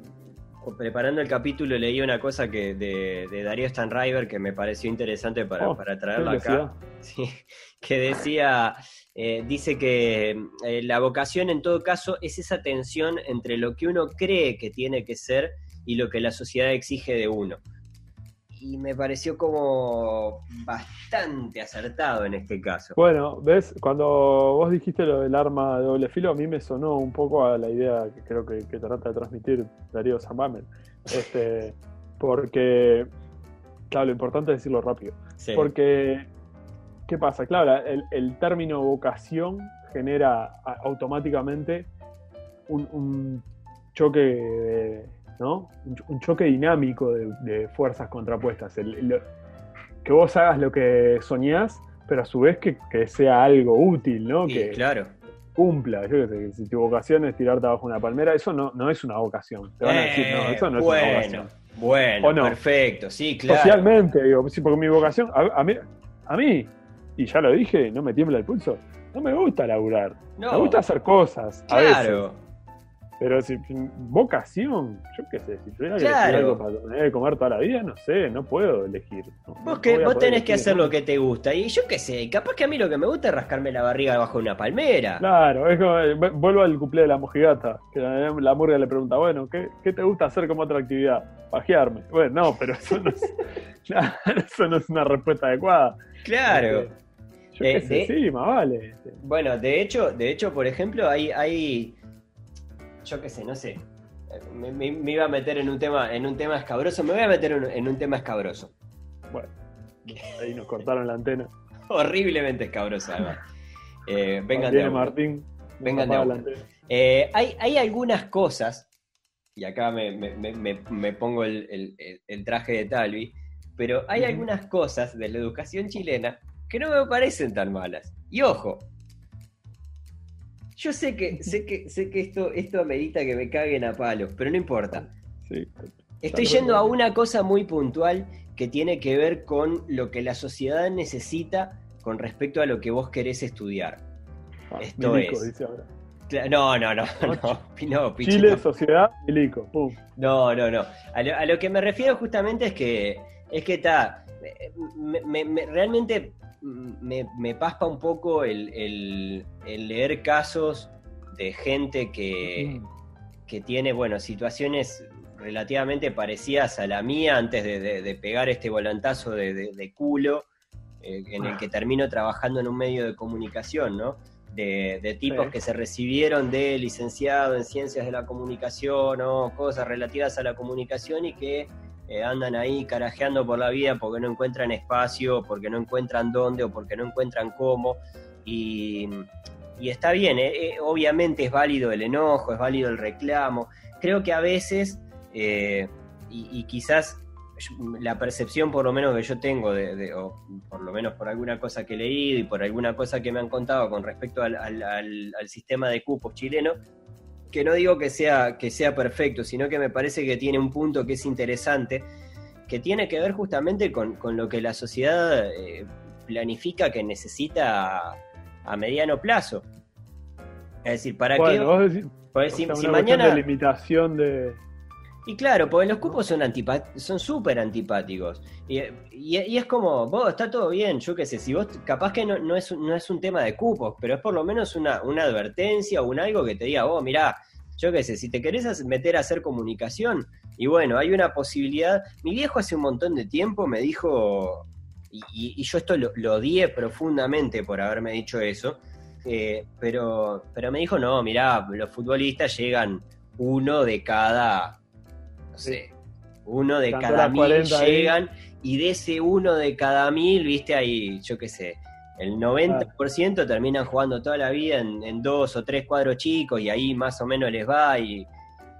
[SPEAKER 3] preparando el capítulo leí una cosa que de, de Darío Stanriver que me pareció interesante para, oh, traerla acá. que decía, eh, dice que eh, la vocación en todo caso es esa tensión entre lo que uno cree que tiene que ser y lo que la sociedad exige de uno y me pareció como bastante acertado en este caso.
[SPEAKER 2] Bueno, ves, cuando vos dijiste lo del arma de doble filo, a mí me sonó un poco a la idea que creo que, trata de transmitir Darío Zambamen. Este, porque, claro, lo importante es decirlo rápido. Porque, ¿qué pasa? Claro, el, término vocación genera automáticamente un, un choque de ¿no? Un, choque dinámico de, fuerzas contrapuestas. que vos hagas lo que soñás, pero a su vez que, sea algo útil, ¿no? que
[SPEAKER 3] claro.
[SPEAKER 2] cumpla. Yo si tu vocación es tirarte abajo una palmera, eso no, no es una vocación. Te van a decir, no, eso no es una vocación.
[SPEAKER 3] Bueno, perfecto, sí, claro.
[SPEAKER 2] Socialmente, digo, porque mi vocación, a, mí, a mí, y ya lo dije, no me tiembla el pulso, no me gusta laburar. Me gusta hacer cosas. Claro. Pero si vocación, yo qué sé, si tuviera que elegir algo para tener que comer toda la vida, no sé, no puedo elegir.
[SPEAKER 3] vos que, vos tenés que hacer lo que te gusta. Y yo qué sé, capaz que a mí lo que me gusta es rascarme la barriga debajo de una palmera.
[SPEAKER 2] Claro, es como, eh, vuelvo al cuplé de la mojigata, que la, la murga le pregunta, bueno, ¿qué, ¿qué, te gusta hacer como otra actividad? Pajearme. Bueno, no, pero eso no es, eso no es una respuesta adecuada.
[SPEAKER 3] Claro.
[SPEAKER 2] Yo qué eh, sé, sí, más vale.
[SPEAKER 3] Bueno, de hecho, de hecho, por ejemplo, hay, hay yo qué sé, no sé. Me, iba a meter en un tema, en un tema escabroso, me voy a meter en, un tema escabroso.
[SPEAKER 2] Bueno, ahí nos cortaron la antena.
[SPEAKER 3] Horriblemente escabrosa, además.
[SPEAKER 2] Eh, vengan de Martín.
[SPEAKER 3] Vengan de eh, hay, hay algunas cosas, y acá me, pongo el, traje de Talvi, pero hay algunas cosas de la educación chilena que no me parecen tan malas. Y ojo, yo sé que, sé que, sé que esto, esto amerita que me caguen a palos, pero no importa. Estoy yendo a una cosa muy puntual que tiene que ver con lo que la sociedad necesita con respecto a lo que vos querés estudiar.
[SPEAKER 2] Ah, esto es.
[SPEAKER 3] No, no, no, no,
[SPEAKER 2] Chile, sociedad, milico, pum.
[SPEAKER 3] No, no, no. A lo, que me refiero justamente es que es que está. realmente me, paspa un poco el, leer casos de gente que, que, tiene, bueno, situaciones relativamente parecidas a la mía antes de, pegar este volantazo de, culo eh, en el que termino trabajando en un medio de comunicación, ¿no? De, tipos que se recibieron de licenciado en ciencias de la comunicación o cosas relativas a la comunicación y que eh, andan ahí carajeando por la vida porque no encuentran espacio, porque no encuentran dónde o porque no encuentran cómo. Y, está bien, eh, eh, obviamente es válido el enojo, es válido el reclamo. Creo que a veces, y, quizás la percepción por lo menos que yo tengo, de, o por lo menos por alguna cosa que he leído y por alguna cosa que me han contado con respecto al, al sistema de cupos chileno, que no digo que sea, que sea perfecto, sino que me parece que tiene un punto que es interesante, que tiene que ver justamente con, lo que la sociedad eh, planifica que necesita a, mediano plazo. Es decir, ¿para qué?
[SPEAKER 2] Vos si, mañana. limitación de.
[SPEAKER 3] Y claro, porque los cupos son son súper antipáticos. Y, es como, vos, está todo bien, yo qué sé, si vos, capaz que no, no, es, no es un tema de cupos, pero es por lo menos una, una advertencia o un algo que te diga, vos, mirá, yo qué sé, si te querés meter a hacer comunicación, y bueno, hay una posibilidad. Mi viejo hace un montón de tiempo me dijo, y, yo esto lo, lo, odié profundamente por haberme dicho eso, eh, pero, pero me dijo, no, mirá, los futbolistas llegan uno de cada no sé, uno de cada mil llegan y de ese uno de cada mil, viste, ahí, yo qué sé, el 90% terminan jugando toda la vida en, dos o tres cuadros chicos y ahí más o menos les va y,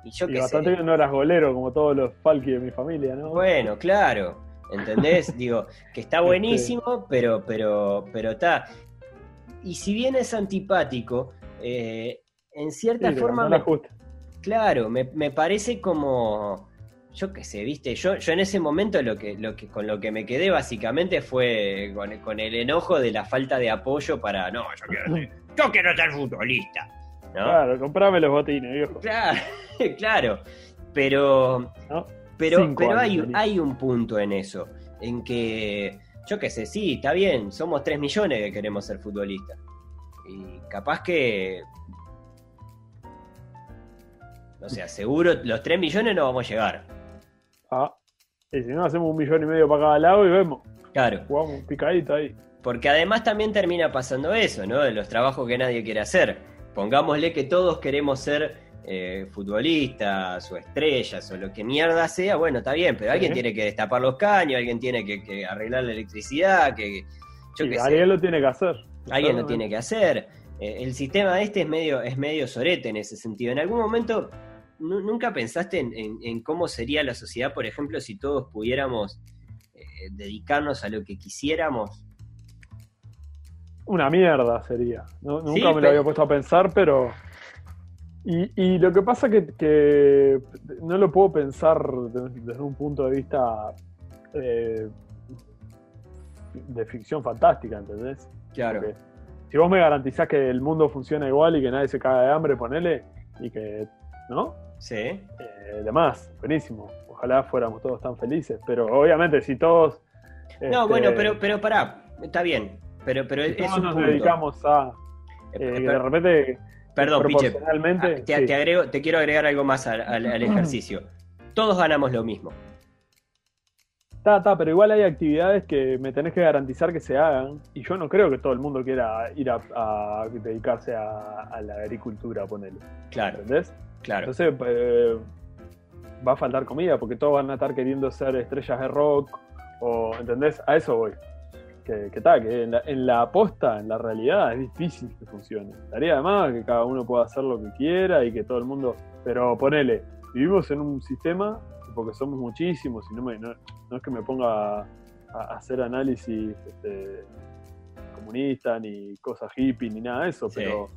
[SPEAKER 3] yo qué
[SPEAKER 2] bastante
[SPEAKER 3] sé.
[SPEAKER 2] no eras golero como todos los palki de mi familia, ¿no?
[SPEAKER 3] Bueno, claro, ¿entendés? Digo, que está este buenísimo, pero, pero, pero está. Y si bien es antipático, eh, en cierta forma... Claro, me, parece como yo qué sé, viste, yo, yo en ese momento lo que, lo que, con lo que me quedé básicamente fue con, el enojo de la falta de apoyo para, no, yo quiero ser, yo quiero ser futbolista.
[SPEAKER 2] Claro, comprame los botines, viejo.
[SPEAKER 3] Claro, claro. Pero, pero, pero hay, hay un punto en eso, en que, yo qué sé, sí, está bien, somos 3 millones que queremos ser futbolistas. Y capaz que o sea, seguro los 3 millones no vamos a llegar.
[SPEAKER 2] Ah, y si no, hacemos un millón y medio para cada lado y vemos.
[SPEAKER 3] Claro.
[SPEAKER 2] Jugamos picadito ahí.
[SPEAKER 3] Porque además también termina pasando eso, ¿no? De los trabajos que nadie quiere hacer. Pongámosle que todos queremos ser eh, futbolistas o estrellas o lo que mierda sea, bueno, está bien, pero alguien tiene que destapar los caños, alguien tiene que, arreglar la electricidad, que,
[SPEAKER 2] alguien lo tiene que hacer.
[SPEAKER 3] Alguien lo tiene que hacer. Eh, el sistema este es medio, es medio sorete en ese sentido. En algún momento ¿Nunca pensaste en, cómo sería la sociedad, por ejemplo, si todos pudiéramos eh, dedicarnos a lo que quisiéramos?
[SPEAKER 2] Una mierda sería. nunca me lo había puesto a pensar, pero... Y, lo que pasa que, que no lo puedo pensar desde, un punto de vista eh, de ficción fantástica, ¿entendés?
[SPEAKER 3] Claro.
[SPEAKER 2] si vos me garantizás que el mundo funciona igual y que nadie se caga de hambre, ponele, y que ¿no?
[SPEAKER 3] Sí.
[SPEAKER 2] Eh, además, buenísimo. Ojalá fuéramos todos tan felices, pero obviamente si todos...
[SPEAKER 3] No, bueno, este, pero, pero pará, está bien, pero, pero
[SPEAKER 2] si todos nos dedicamos a... Eh, eh, de repente...
[SPEAKER 3] Perdón, Piche, ah, te, agrego, te quiero agregar algo más al ejercicio. Todos ganamos lo mismo.
[SPEAKER 2] Está, pero igual hay actividades que me tenés que garantizar que se hagan y yo no creo que todo el mundo quiera ir a, dedicarse a, la agricultura, ponele.
[SPEAKER 3] Claro.
[SPEAKER 2] ¿Entendés?
[SPEAKER 3] Claro.
[SPEAKER 2] Entonces eh, va a faltar comida porque todos van a estar queriendo ser estrellas de rock o, ¿entendés? A eso voy. Que, que, que en la, en la aposta, en la realidad, es difícil que funcione. Daría además que cada uno pueda hacer lo que quiera y que todo el mundo... Pero ponele, vivimos en un sistema porque somos muchísimos y no, me, no, es que me ponga a, hacer análisis este, comunista ni cosas hippie ni nada de eso, pero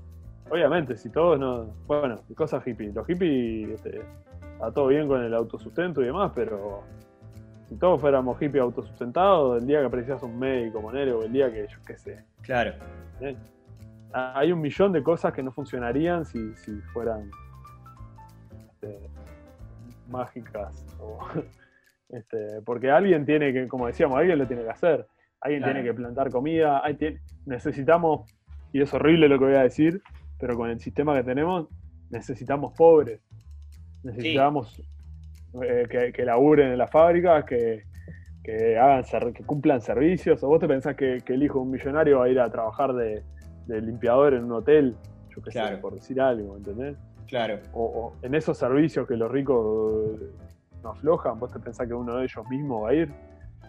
[SPEAKER 2] obviamente si todos no, bueno, cosas hippie, los hippies este, está todo bien con el autosustento y demás, pero si todos fuéramos hippies autosustentados, el día que aprecias un médico, monero, o el día que yo qué sé.
[SPEAKER 3] Claro.
[SPEAKER 2] ¿Eh? Hay un millón de cosas que no funcionarían si, si fueran este, mágicas. este, porque alguien tiene que, como decíamos, alguien lo tiene que hacer. Alguien tiene que plantar comida. Hay, necesitamos, y es horrible lo que voy a decir, pero con el sistema que tenemos, necesitamos pobres. Necesitamos eh, que, que, laburen en las fábricas, que, que, hagan, que cumplan servicios. ¿O vos te pensás que, el hijo de un millonario va a ir a trabajar de, limpiador en un hotel? Yo qué sé, por decir algo, ¿entendés?
[SPEAKER 3] Claro.
[SPEAKER 2] O, en esos servicios que los ricos no aflojan, vos te pensás que uno de ellos mismos va a ir.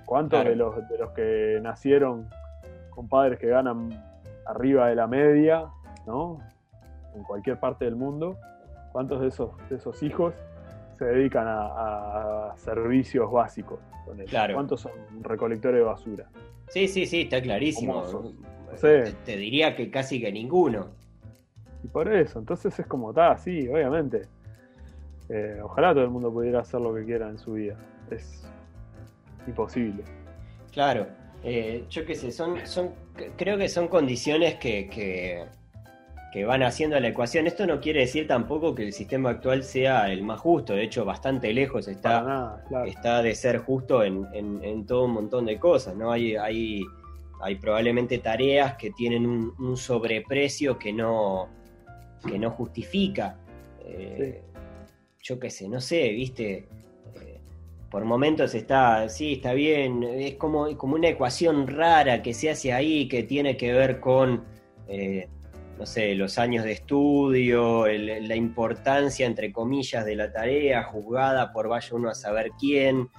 [SPEAKER 2] ¿Cuántos de, los, de los que nacieron con padres que ganan arriba de la media, ¿no? En cualquier parte del mundo, ¿cuántos de esos, de esos hijos se dedican a, servicios básicos?
[SPEAKER 3] Claro.
[SPEAKER 2] ¿Cuántos son recolectores de basura?
[SPEAKER 3] Sí, sí, sí, está clarísimo. te, diría que casi que ninguno.
[SPEAKER 2] Y por eso, entonces es como está, sí, obviamente. Eh, ojalá todo el mundo pudiera hacer lo que quiera en su vida. Es imposible.
[SPEAKER 3] Claro, eh, yo qué sé, son, son, creo que son condiciones que, que, van haciendo la ecuación. Esto no quiere decir tampoco que el sistema actual sea el más justo, de hecho bastante lejos está, está de ser justo en, en, todo un montón de cosas, ¿no? Hay, hay, hay probablemente tareas que tienen un sobreprecio que no, que no justifica. Eh, yo qué sé, no sé, viste. Eh, por momentos está, sí, está bien, es como, como una ecuación rara que se hace ahí, que tiene que ver con, eh, no sé, los años de estudio, la importancia, entre comillas, de la tarea, juzgada por vaya uno a saber quién.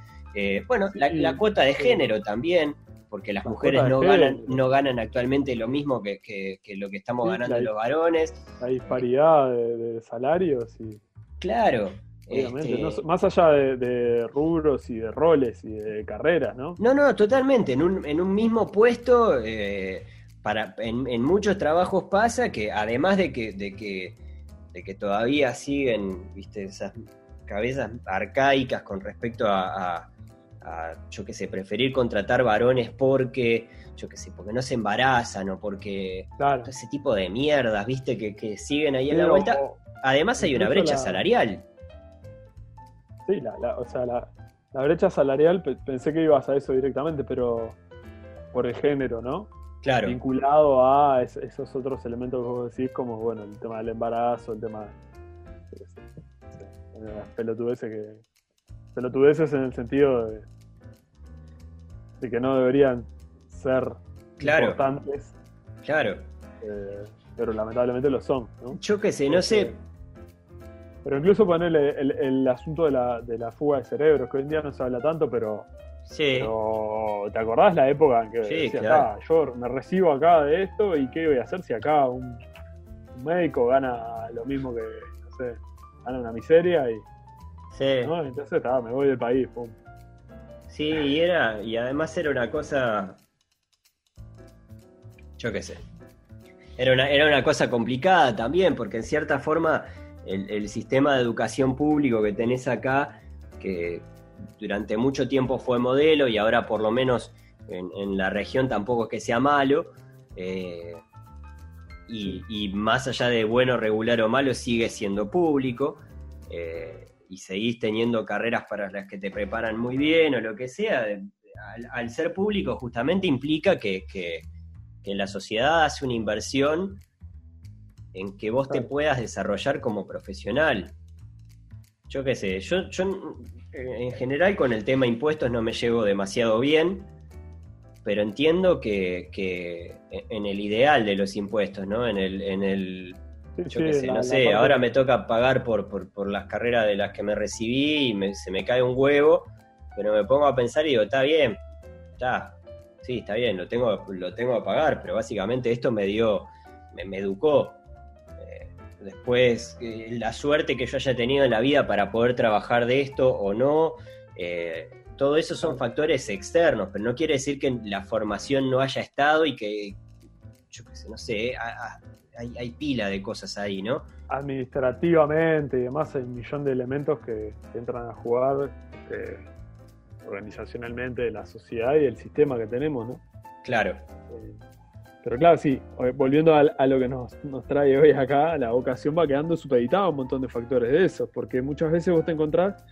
[SPEAKER 3] bueno, la, cuota de género también porque las mujeres no ganan, no ganan actualmente lo mismo que, lo que estamos ganando los varones.
[SPEAKER 2] La disparidad de, salarios y.
[SPEAKER 3] Claro.
[SPEAKER 2] Obviamente, este más allá de, rubros y de roles y de carreras, ¿no?
[SPEAKER 3] No, no, totalmente. En un, en un mismo puesto, eh, para, en, muchos trabajos pasa que además de que, de que, de que todavía siguen, viste, esas cabezas arcaicas con respecto a yo qué sé, preferir contratar varones porque, yo qué sé, porque no se embarazan o porque ese tipo de mierdas, viste, que, siguen ahí en la vuelta. Además hay una brecha salarial.
[SPEAKER 2] Sí, o sea, la, brecha salarial, pensé que ibas a eso directamente, pero por el género, ¿no?
[SPEAKER 3] Claro.
[SPEAKER 2] Vinculado a esos otros elementos que vos decís, como, bueno, el tema del embarazo, el tema de las pelotudeces que pelotudeces en el sentido de, de que no deberían ser importantes.
[SPEAKER 3] Claro.
[SPEAKER 2] Eh, pero lamentablemente lo son.
[SPEAKER 3] Yo qué sé, no sé.
[SPEAKER 2] Pero incluso ponerle el, asunto de la, de la fuga de cerebros, que hoy en día no se habla tanto, pero.
[SPEAKER 3] Sí.
[SPEAKER 2] ¿Te acordás la época en que decía, ah, yo me recibo acá de esto y qué voy a hacer si acá un, médico gana lo mismo que, no sé, gana una miseria y.
[SPEAKER 3] Sí.
[SPEAKER 2] Entonces, me voy del país, pum.
[SPEAKER 3] Sí, y era, y además era una cosa, yo qué sé, era una, era una cosa complicada también, porque en cierta forma el, sistema de educación público que tenés acá, que durante mucho tiempo fue modelo y ahora por lo menos en, la región tampoco es que sea malo, eh, y, y, más allá de bueno, regular o malo, sigue siendo público. eh, y seguís teniendo carreras para las que te preparan muy bien o lo que sea, al, ser público justamente implica que, la sociedad hace una inversión en que vos te puedas desarrollar como profesional. Yo qué sé, yo, yo en general con el tema impuestos no me llevo demasiado bien, pero entiendo que, en el ideal de los impuestos, ¿no? En el, en el yo qué sé, no sé, ahora me toca pagar por, por, las carreras de las que me recibí y se me cae un huevo, pero me pongo a pensar y digo, está bien, está, sí, está bien, lo tengo, lo tengo a pagar, pero básicamente esto me dio, me, educó. Eh, después, eh, la suerte que yo haya tenido en la vida para poder trabajar de esto o no, eh, todo eso son factores externos, pero no quiere decir que la formación no haya estado y que, yo qué sé, no sé, hay, pila de cosas ahí, ¿no?
[SPEAKER 2] Administrativamente y demás hay un millón de elementos que, entran a jugar organizacionalmente de la sociedad y el sistema que tenemos, ¿no?
[SPEAKER 3] Claro.
[SPEAKER 2] Eh, pero claro, sí, volviendo a, lo que nos, trae hoy acá, la vocación va quedando supeditada un montón de factores de esos, porque muchas veces vos te encontrás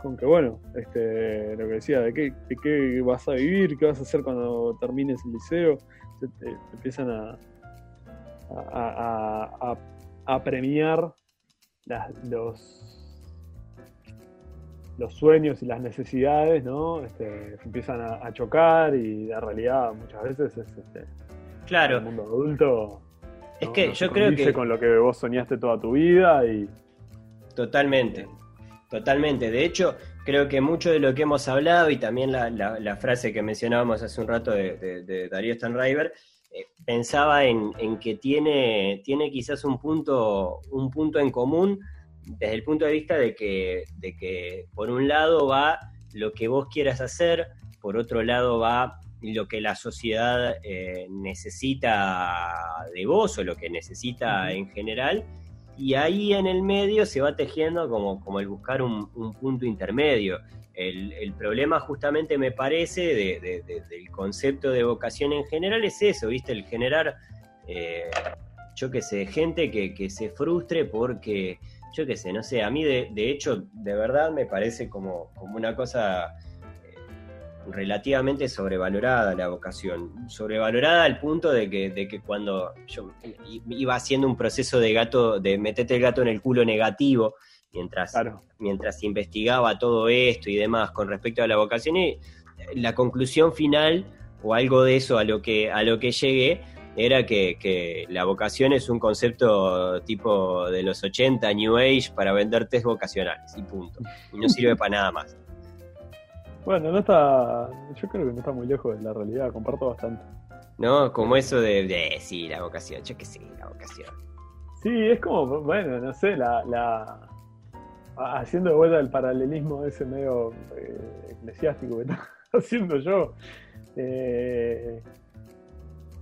[SPEAKER 2] con que, bueno, este, lo que decía, de qué, qué vas a vivir, qué vas a hacer cuando termines el liceo, te, empiezan a, a, premiar los, los sueños y las necesidades, ¿no? Este, empiezan a, chocar y la realidad muchas veces es este,
[SPEAKER 3] claro.
[SPEAKER 2] el mundo adulto.
[SPEAKER 3] Es que yo creo que.
[SPEAKER 2] con lo que vos soñaste toda tu vida y.
[SPEAKER 3] Totalmente. Totalmente. De hecho, creo que mucho de lo que hemos hablado y también la, frase que mencionábamos hace un rato de, de Darío Stanriver eh, pensaba en, que tiene, tiene quizás un punto, un punto en común desde el punto de vista de que, de que por un lado va lo que vos quieras hacer, por otro lado va lo que la sociedad eh, necesita de vos o lo que necesita en general, y ahí en el medio se va tejiendo como, como el buscar un, un punto intermedio. El, problema justamente me parece del concepto de vocación en general es eso, ¿viste? El generar, eh, yo qué sé, gente que, se frustre porque, yo qué sé, no sé, a mí de, hecho, de verdad me parece como, como una cosa relativamente sobrevalorada la vocación. Sobrevalorada al punto de que, de que cuando yo iba haciendo un proceso de gato, de meterte el gato en el culo negativo, mientras, mientras investigaba todo esto y demás con respecto a la vocación, y la conclusión final o algo de eso a lo que, a lo que llegué era que, la vocación es un concepto tipo de los 80, New Age, para vender test vocacionales y punto. Y no sirve para nada más.
[SPEAKER 2] Bueno, no está, yo creo que no está muy lejos de la realidad, comparto bastante.
[SPEAKER 3] ¿No? Como eso de, de sí, la vocación, yo que sí, la vocación.
[SPEAKER 2] Sí, es como, bueno, no sé, la, haciendo de vuelta el paralelismo ese medio eh, eclesiástico que estoy haciendo yo, eh,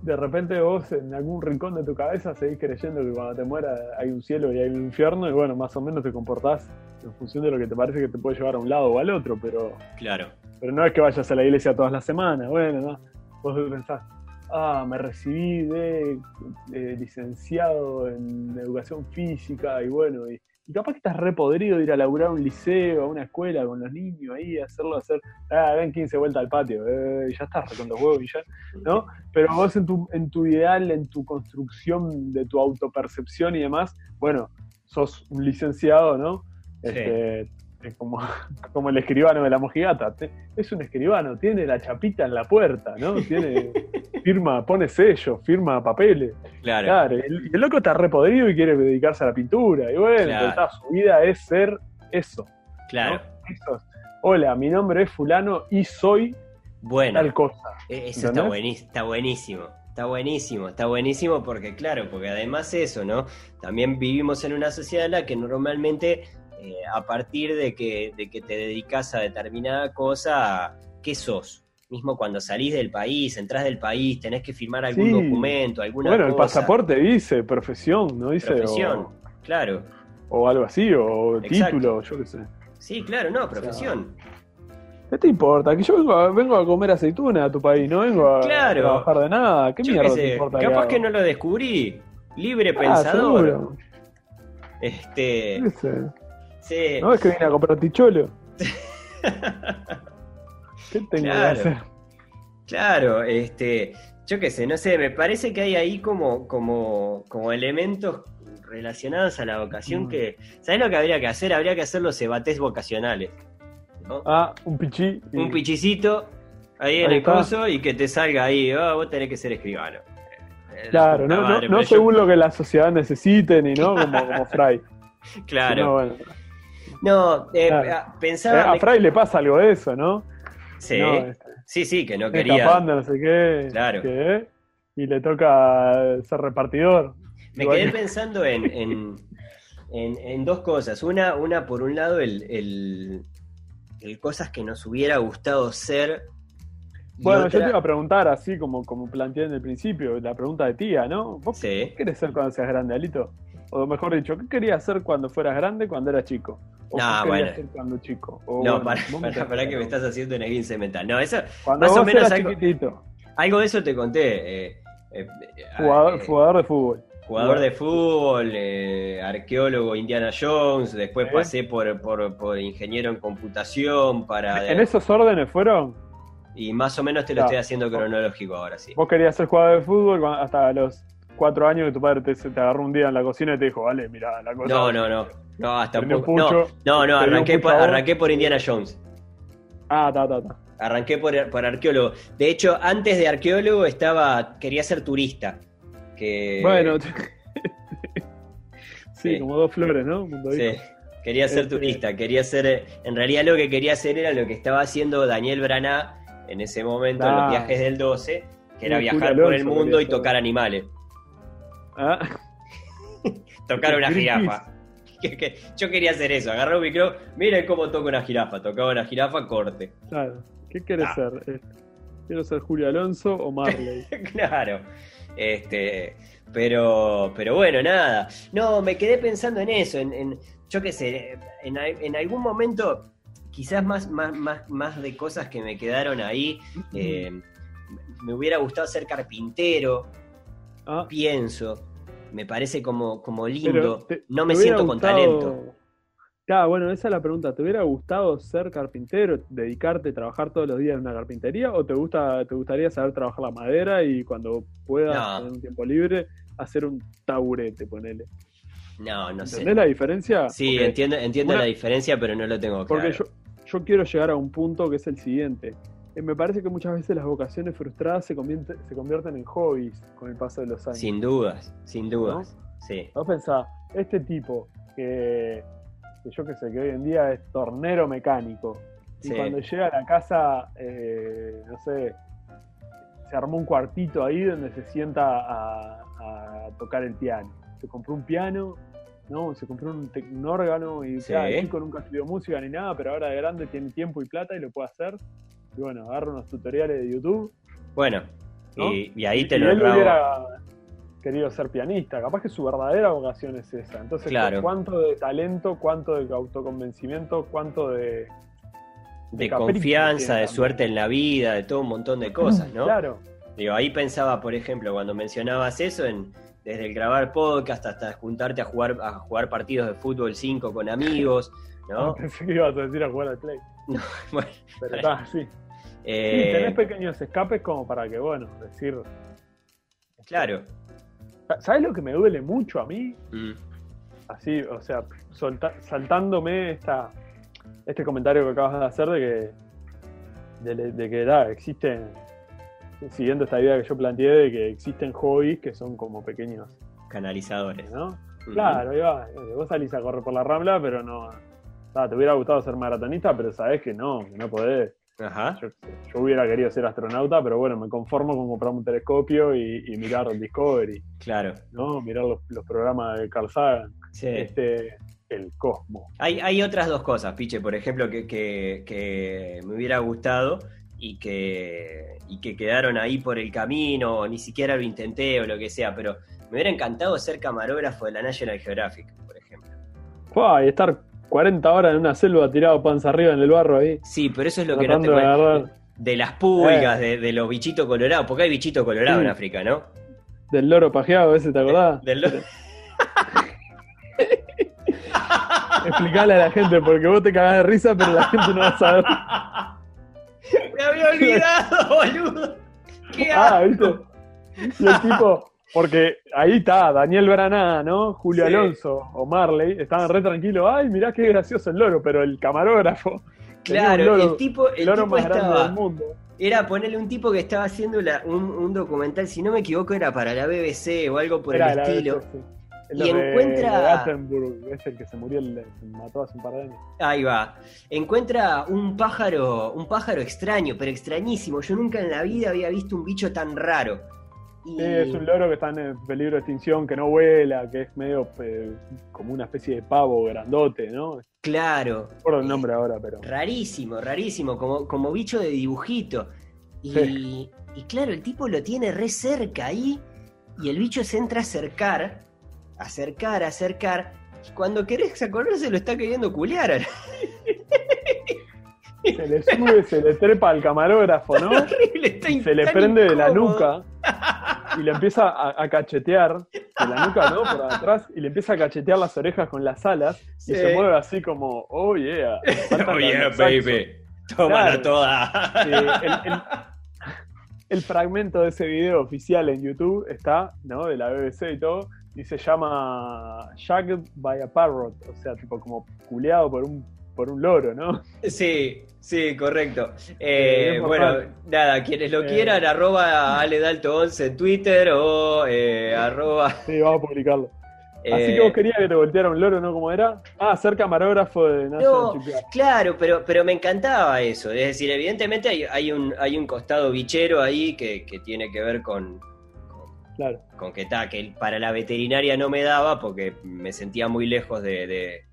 [SPEAKER 2] de repente vos en algún rincón de tu cabeza seguís creyendo que cuando te mueras hay un cielo y hay un infierno y bueno, más o menos te comportás en función de lo que te parece que te puede llevar a un lado o al otro, pero...
[SPEAKER 3] Claro.
[SPEAKER 2] Pero no es que vayas a la iglesia todas las semanas, bueno, ¿no? Vos pensás, ah, me recibí de, de licenciado en educación física y bueno, y y capaz que estás repodrido de ir a laburar a un liceo, a una escuela con los niños ahí, hacerlo, hacer, ah, ven 15 vueltas al patio, eh, ya estás con los huevos y ya, ¿no? Pero vos en tu, en tu ideal, en tu construcción de tu autopercepción y demás, bueno, sos un licenciado, ¿no? Este, como, como el escribano de la mojigata. Es un escribano, tiene la chapita en la puerta, ¿no? Tiene, firma, pone sello, firma papeles.
[SPEAKER 3] Claro.
[SPEAKER 2] y el, loco está repodrido y quiere dedicarse a la pintura. Y bueno, su vida es ser eso.
[SPEAKER 3] Claro.
[SPEAKER 2] Hola, mi nombre es fulano y soy
[SPEAKER 3] bueno,
[SPEAKER 2] tal cosa.
[SPEAKER 3] E, eso está, buenísimo, está buenísimo. Está buenísimo, está buenísimo porque claro, porque además eso, ¿no? También vivimos en una sociedad en la que normalmente eh, a partir de que, de que te dedicas a determinada cosa, ¿qué sos? Mismo cuando salís del país, entras del país, tenés que firmar algún documento, alguna
[SPEAKER 2] Bueno, el pasaporte dice profesión, ¿no dice?
[SPEAKER 3] Profesión, claro.
[SPEAKER 2] O algo así, o título, yo qué sé.
[SPEAKER 3] Sí, claro, no, profesión.
[SPEAKER 2] ¿Qué te importa? Que yo vengo a, vengo a comer aceituna a tu país, no vengo a, trabajar de nada. ¿Qué mierda te importa?
[SPEAKER 3] Capaz que, no lo descubrí. Libre ah, pensador. Este.
[SPEAKER 2] Sí. No es que viene a comprar ticholo. ¿Qué tengo
[SPEAKER 3] claro.
[SPEAKER 2] que hacer?
[SPEAKER 3] Claro, este, yo qué sé, no sé, me parece que hay ahí como, como, como elementos relacionados a la vocación mm. que. ¿Sabes lo que habría que hacer? Habría que hacer los ebates vocacionales.
[SPEAKER 2] Ah, un pichí.
[SPEAKER 3] Un pichicito ahí en el coso y que te salga ahí, oh, vos tenés que ser escribano.
[SPEAKER 2] Eh, claro, no, no, según lo que la sociedad necesite ni no como, como Fry.
[SPEAKER 3] Claro. No, eh, pensaba.
[SPEAKER 2] Eh, a Fry le pasa algo de eso, ¿no?
[SPEAKER 3] Sí, este, sí, sí, que no quería.
[SPEAKER 2] Escapando, no sé qué.
[SPEAKER 3] Claro.
[SPEAKER 2] y le toca ser repartidor.
[SPEAKER 3] Me quedé pensando en, en, en, dos cosas. Una, una por un lado, el, el, el cosas que nos hubiera gustado ser
[SPEAKER 2] bueno, yo te iba a preguntar, así como, como planteé en el principio, la pregunta de tía, ¿no? ¿Vos qué querés ser cuando seas grande, Alito? O mejor dicho, ¿qué querías ser cuando fueras grande cuando eras chico?
[SPEAKER 3] ¿O no, qué
[SPEAKER 2] bueno. ser cuando chico?
[SPEAKER 3] no, para, para, que me estás haciendo una guince mental. No, eso,
[SPEAKER 2] cuando
[SPEAKER 3] más
[SPEAKER 2] o menos algo, chiquitito.
[SPEAKER 3] algo de eso te conté. Eh,
[SPEAKER 2] eh, jugador, eh, jugador de fútbol.
[SPEAKER 3] Jugador de fútbol, eh, arqueólogo Indiana Jones, después pasé por, por, por, ingeniero en computación para...
[SPEAKER 2] ¿En esos órdenes fueron?
[SPEAKER 3] Y más o menos te lo estoy haciendo cronológico ahora, sí.
[SPEAKER 2] Vos querías ser jugador de fútbol hasta los cuatro años que tu padre te, agarró un día en la cocina y te dijo, vale, mira, la cosa.
[SPEAKER 3] No, no, no. No, hasta un poco. no, no, no arranqué, por, arranqué por Indiana Jones.
[SPEAKER 2] Ah, ta, ta, ta.
[SPEAKER 3] Arranqué por, por arqueólogo. De hecho, antes de arqueólogo estaba. quería ser turista. Que...
[SPEAKER 2] Bueno. sí, como dos flores, ¿no?
[SPEAKER 3] sí. Quería ser este, turista, quería ser. En realidad lo que quería hacer era lo que estaba haciendo Daniel Braná en ese momento, en los viajes del 12, que era viajar por el mundo y tocar animales.
[SPEAKER 2] Ah.
[SPEAKER 3] tocar una jirafa. Yo quería hacer eso, agarrar un micrófono, miren cómo toco una jirafa, tocaba una jirafa, corte.
[SPEAKER 2] Claro, ¿qué quieres ah. ser? ¿Quiero ser Julio Alonso o Marley?
[SPEAKER 3] claro, este, pero, pero bueno, nada. No, me quedé pensando en eso, en, yo qué sé, en, en algún momento quizás más, más, más, más de cosas que me quedaron ahí. Eh, me hubiera gustado ser carpintero, ah. pienso. Me parece como, como lindo. no me siento con talento.
[SPEAKER 2] Claro, bueno, esa es la pregunta. ¿Te hubiera gustado ser carpintero, dedicarte a trabajar todos los días en una carpintería? ¿O te gusta te gustaría saber trabajar la madera y cuando puedas, tener un tiempo libre, hacer un taburete, ponele?
[SPEAKER 3] No, no sé.
[SPEAKER 2] ¿Entendés la diferencia?
[SPEAKER 3] Sí, entiendo, entiendo la diferencia, pero no lo tengo claro.
[SPEAKER 2] Porque yo, yo quiero llegar a un punto que es el siguiente. Eh, me parece que muchas veces las vocaciones frustradas se, se convierten en hobbies con el paso de los años.
[SPEAKER 3] Sin dudas, sin dudas. Sí.
[SPEAKER 2] Vos pensás, este tipo que, yo que sé, que hoy en día es tornero mecánico, y cuando llega a la casa, eh, no sé, se armó un cuartito ahí donde se sienta a, tocar el piano. Se compró un piano ¿no? Se compró un, órgano y sí. el chico nunca estudió música ni nada, pero ahora de grande tiene tiempo y plata y lo puede hacer. Y bueno, agarra unos tutoriales de YouTube.
[SPEAKER 3] Bueno, y, ahí te
[SPEAKER 2] y
[SPEAKER 3] lo
[SPEAKER 2] él hubiera querido ser pianista, capaz que su verdadera vocación es esa. Entonces, ¿cuánto de talento, cuánto de autoconvencimiento, cuánto de...
[SPEAKER 3] De, confianza, de suerte en la vida, de todo un montón de cosas, ¿no?
[SPEAKER 2] Claro.
[SPEAKER 3] Digo, ahí pensaba, por ejemplo, cuando mencionabas eso, en, desde el grabar podcast hasta juntarte a jugar, a jugar partidos de fútbol 5 con amigos, ¿no?
[SPEAKER 2] Pensé que ibas a decir a jugar al play.
[SPEAKER 3] No, bueno.
[SPEAKER 2] Pero está, sí. Eh... sí. Tenés pequeños escapes como para que, bueno, decir.
[SPEAKER 3] Claro.
[SPEAKER 2] ¿Sabes lo que me duele mucho a mí? Mm. Así, o sea, saltándome esta, este comentario que acabas de hacer de que, de, de que da, existen siguiendo esta idea que yo planteé de que existen hobbies que son como pequeños
[SPEAKER 3] canalizadores,
[SPEAKER 2] ¿no? Claro, ahí va. Vos salís a correr por la rambla, pero no. te hubiera gustado ser maratonista, pero sabés que no, que no podés.
[SPEAKER 3] Ajá.
[SPEAKER 2] Yo, hubiera querido ser astronauta, pero bueno, me conformo con comprar un telescopio y, mirar el Discovery.
[SPEAKER 3] Claro.
[SPEAKER 2] ¿no? Mirar los, programas de Carl Sagan.
[SPEAKER 3] Sí.
[SPEAKER 2] Este, el Cosmo.
[SPEAKER 3] Hay, hay otras dos cosas, Piche, por ejemplo, que, que, que me hubiera gustado y que, y que quedaron ahí por el camino, o ni siquiera lo intenté o lo que sea, pero me hubiera encantado ser camarógrafo de la National Geographic, por ejemplo.
[SPEAKER 2] y estar 40 horas en una selva tirado panza arriba en el barro ahí.
[SPEAKER 3] Sí, pero eso es lo que no te de, de las pulgas, eh. de, los bichitos colorados, porque hay bichitos colorados en África, ¿no?
[SPEAKER 2] Del loro pajeado, ese, ¿te acordás?
[SPEAKER 3] Del loro.
[SPEAKER 2] explicarle a la gente, porque vos te cagás de risa, pero la gente no va a saber.
[SPEAKER 3] Me había olvidado, boludo. ¿Qué
[SPEAKER 2] ah, ¿viste? Y el tipo, porque ahí está, Daniel Braná, ¿no? Julio Alonso o Marley, estaban re tranquilos. Ay, mirá qué gracioso el loro, pero el camarógrafo.
[SPEAKER 3] Claro, el tipo, el, loro más grande del mundo. Era ponerle un tipo que estaba haciendo un, documental, si no me equivoco, era para la BBC o algo por el estilo.
[SPEAKER 2] y encuentra. es el que se murió, se mató hace un par de años.
[SPEAKER 3] Ahí va. Encuentra un pájaro, un pájaro extraño, pero extrañísimo. Yo nunca en la vida había visto un bicho tan raro.
[SPEAKER 2] Sí, es un loro que está en peligro de extinción, que no vuela, que es medio eh, como una especie de pavo grandote, ¿no?
[SPEAKER 3] Claro.
[SPEAKER 2] No el nombre ahora, pero.
[SPEAKER 3] Rarísimo, rarísimo, como, como bicho de dibujito. Y, y claro, el tipo lo tiene re cerca ahí, y el bicho se entra a acercar, acercar, acercar, y cuando querés acordarse lo está queriendo culear.
[SPEAKER 2] Se le sube, se le trepa al camarógrafo, ¿no? se le prende de la nuca y le empieza a, cachetear de la nuca, ¿no? Por atrás y le empieza a cachetear las orejas con las alas y se mueve así como, oh yeah.
[SPEAKER 3] Oh yeah, baby. Tómala toda.
[SPEAKER 2] el, fragmento de ese video oficial en YouTube está, ¿no? De la BBC y todo, y se llama Shagged by a Parrot, o sea, tipo como culeado por un por un loro, ¿no?
[SPEAKER 3] Sí, sí, correcto. Eh, bueno, nada, quienes lo eh, quieran, arroba aledalto11 en Twitter o eh, arroba...
[SPEAKER 2] Sí, vamos a publicarlo. Así que vos querías que te volteara un loro, ¿no? ¿Cómo era? Ah, ser camarógrafo de
[SPEAKER 3] no, Claro, pero, pero me encantaba eso. Es decir, evidentemente hay, un, hay un costado bichero ahí que, tiene que ver con,
[SPEAKER 2] Claro.
[SPEAKER 3] Con que, está que para la veterinaria no me daba porque me sentía muy lejos de,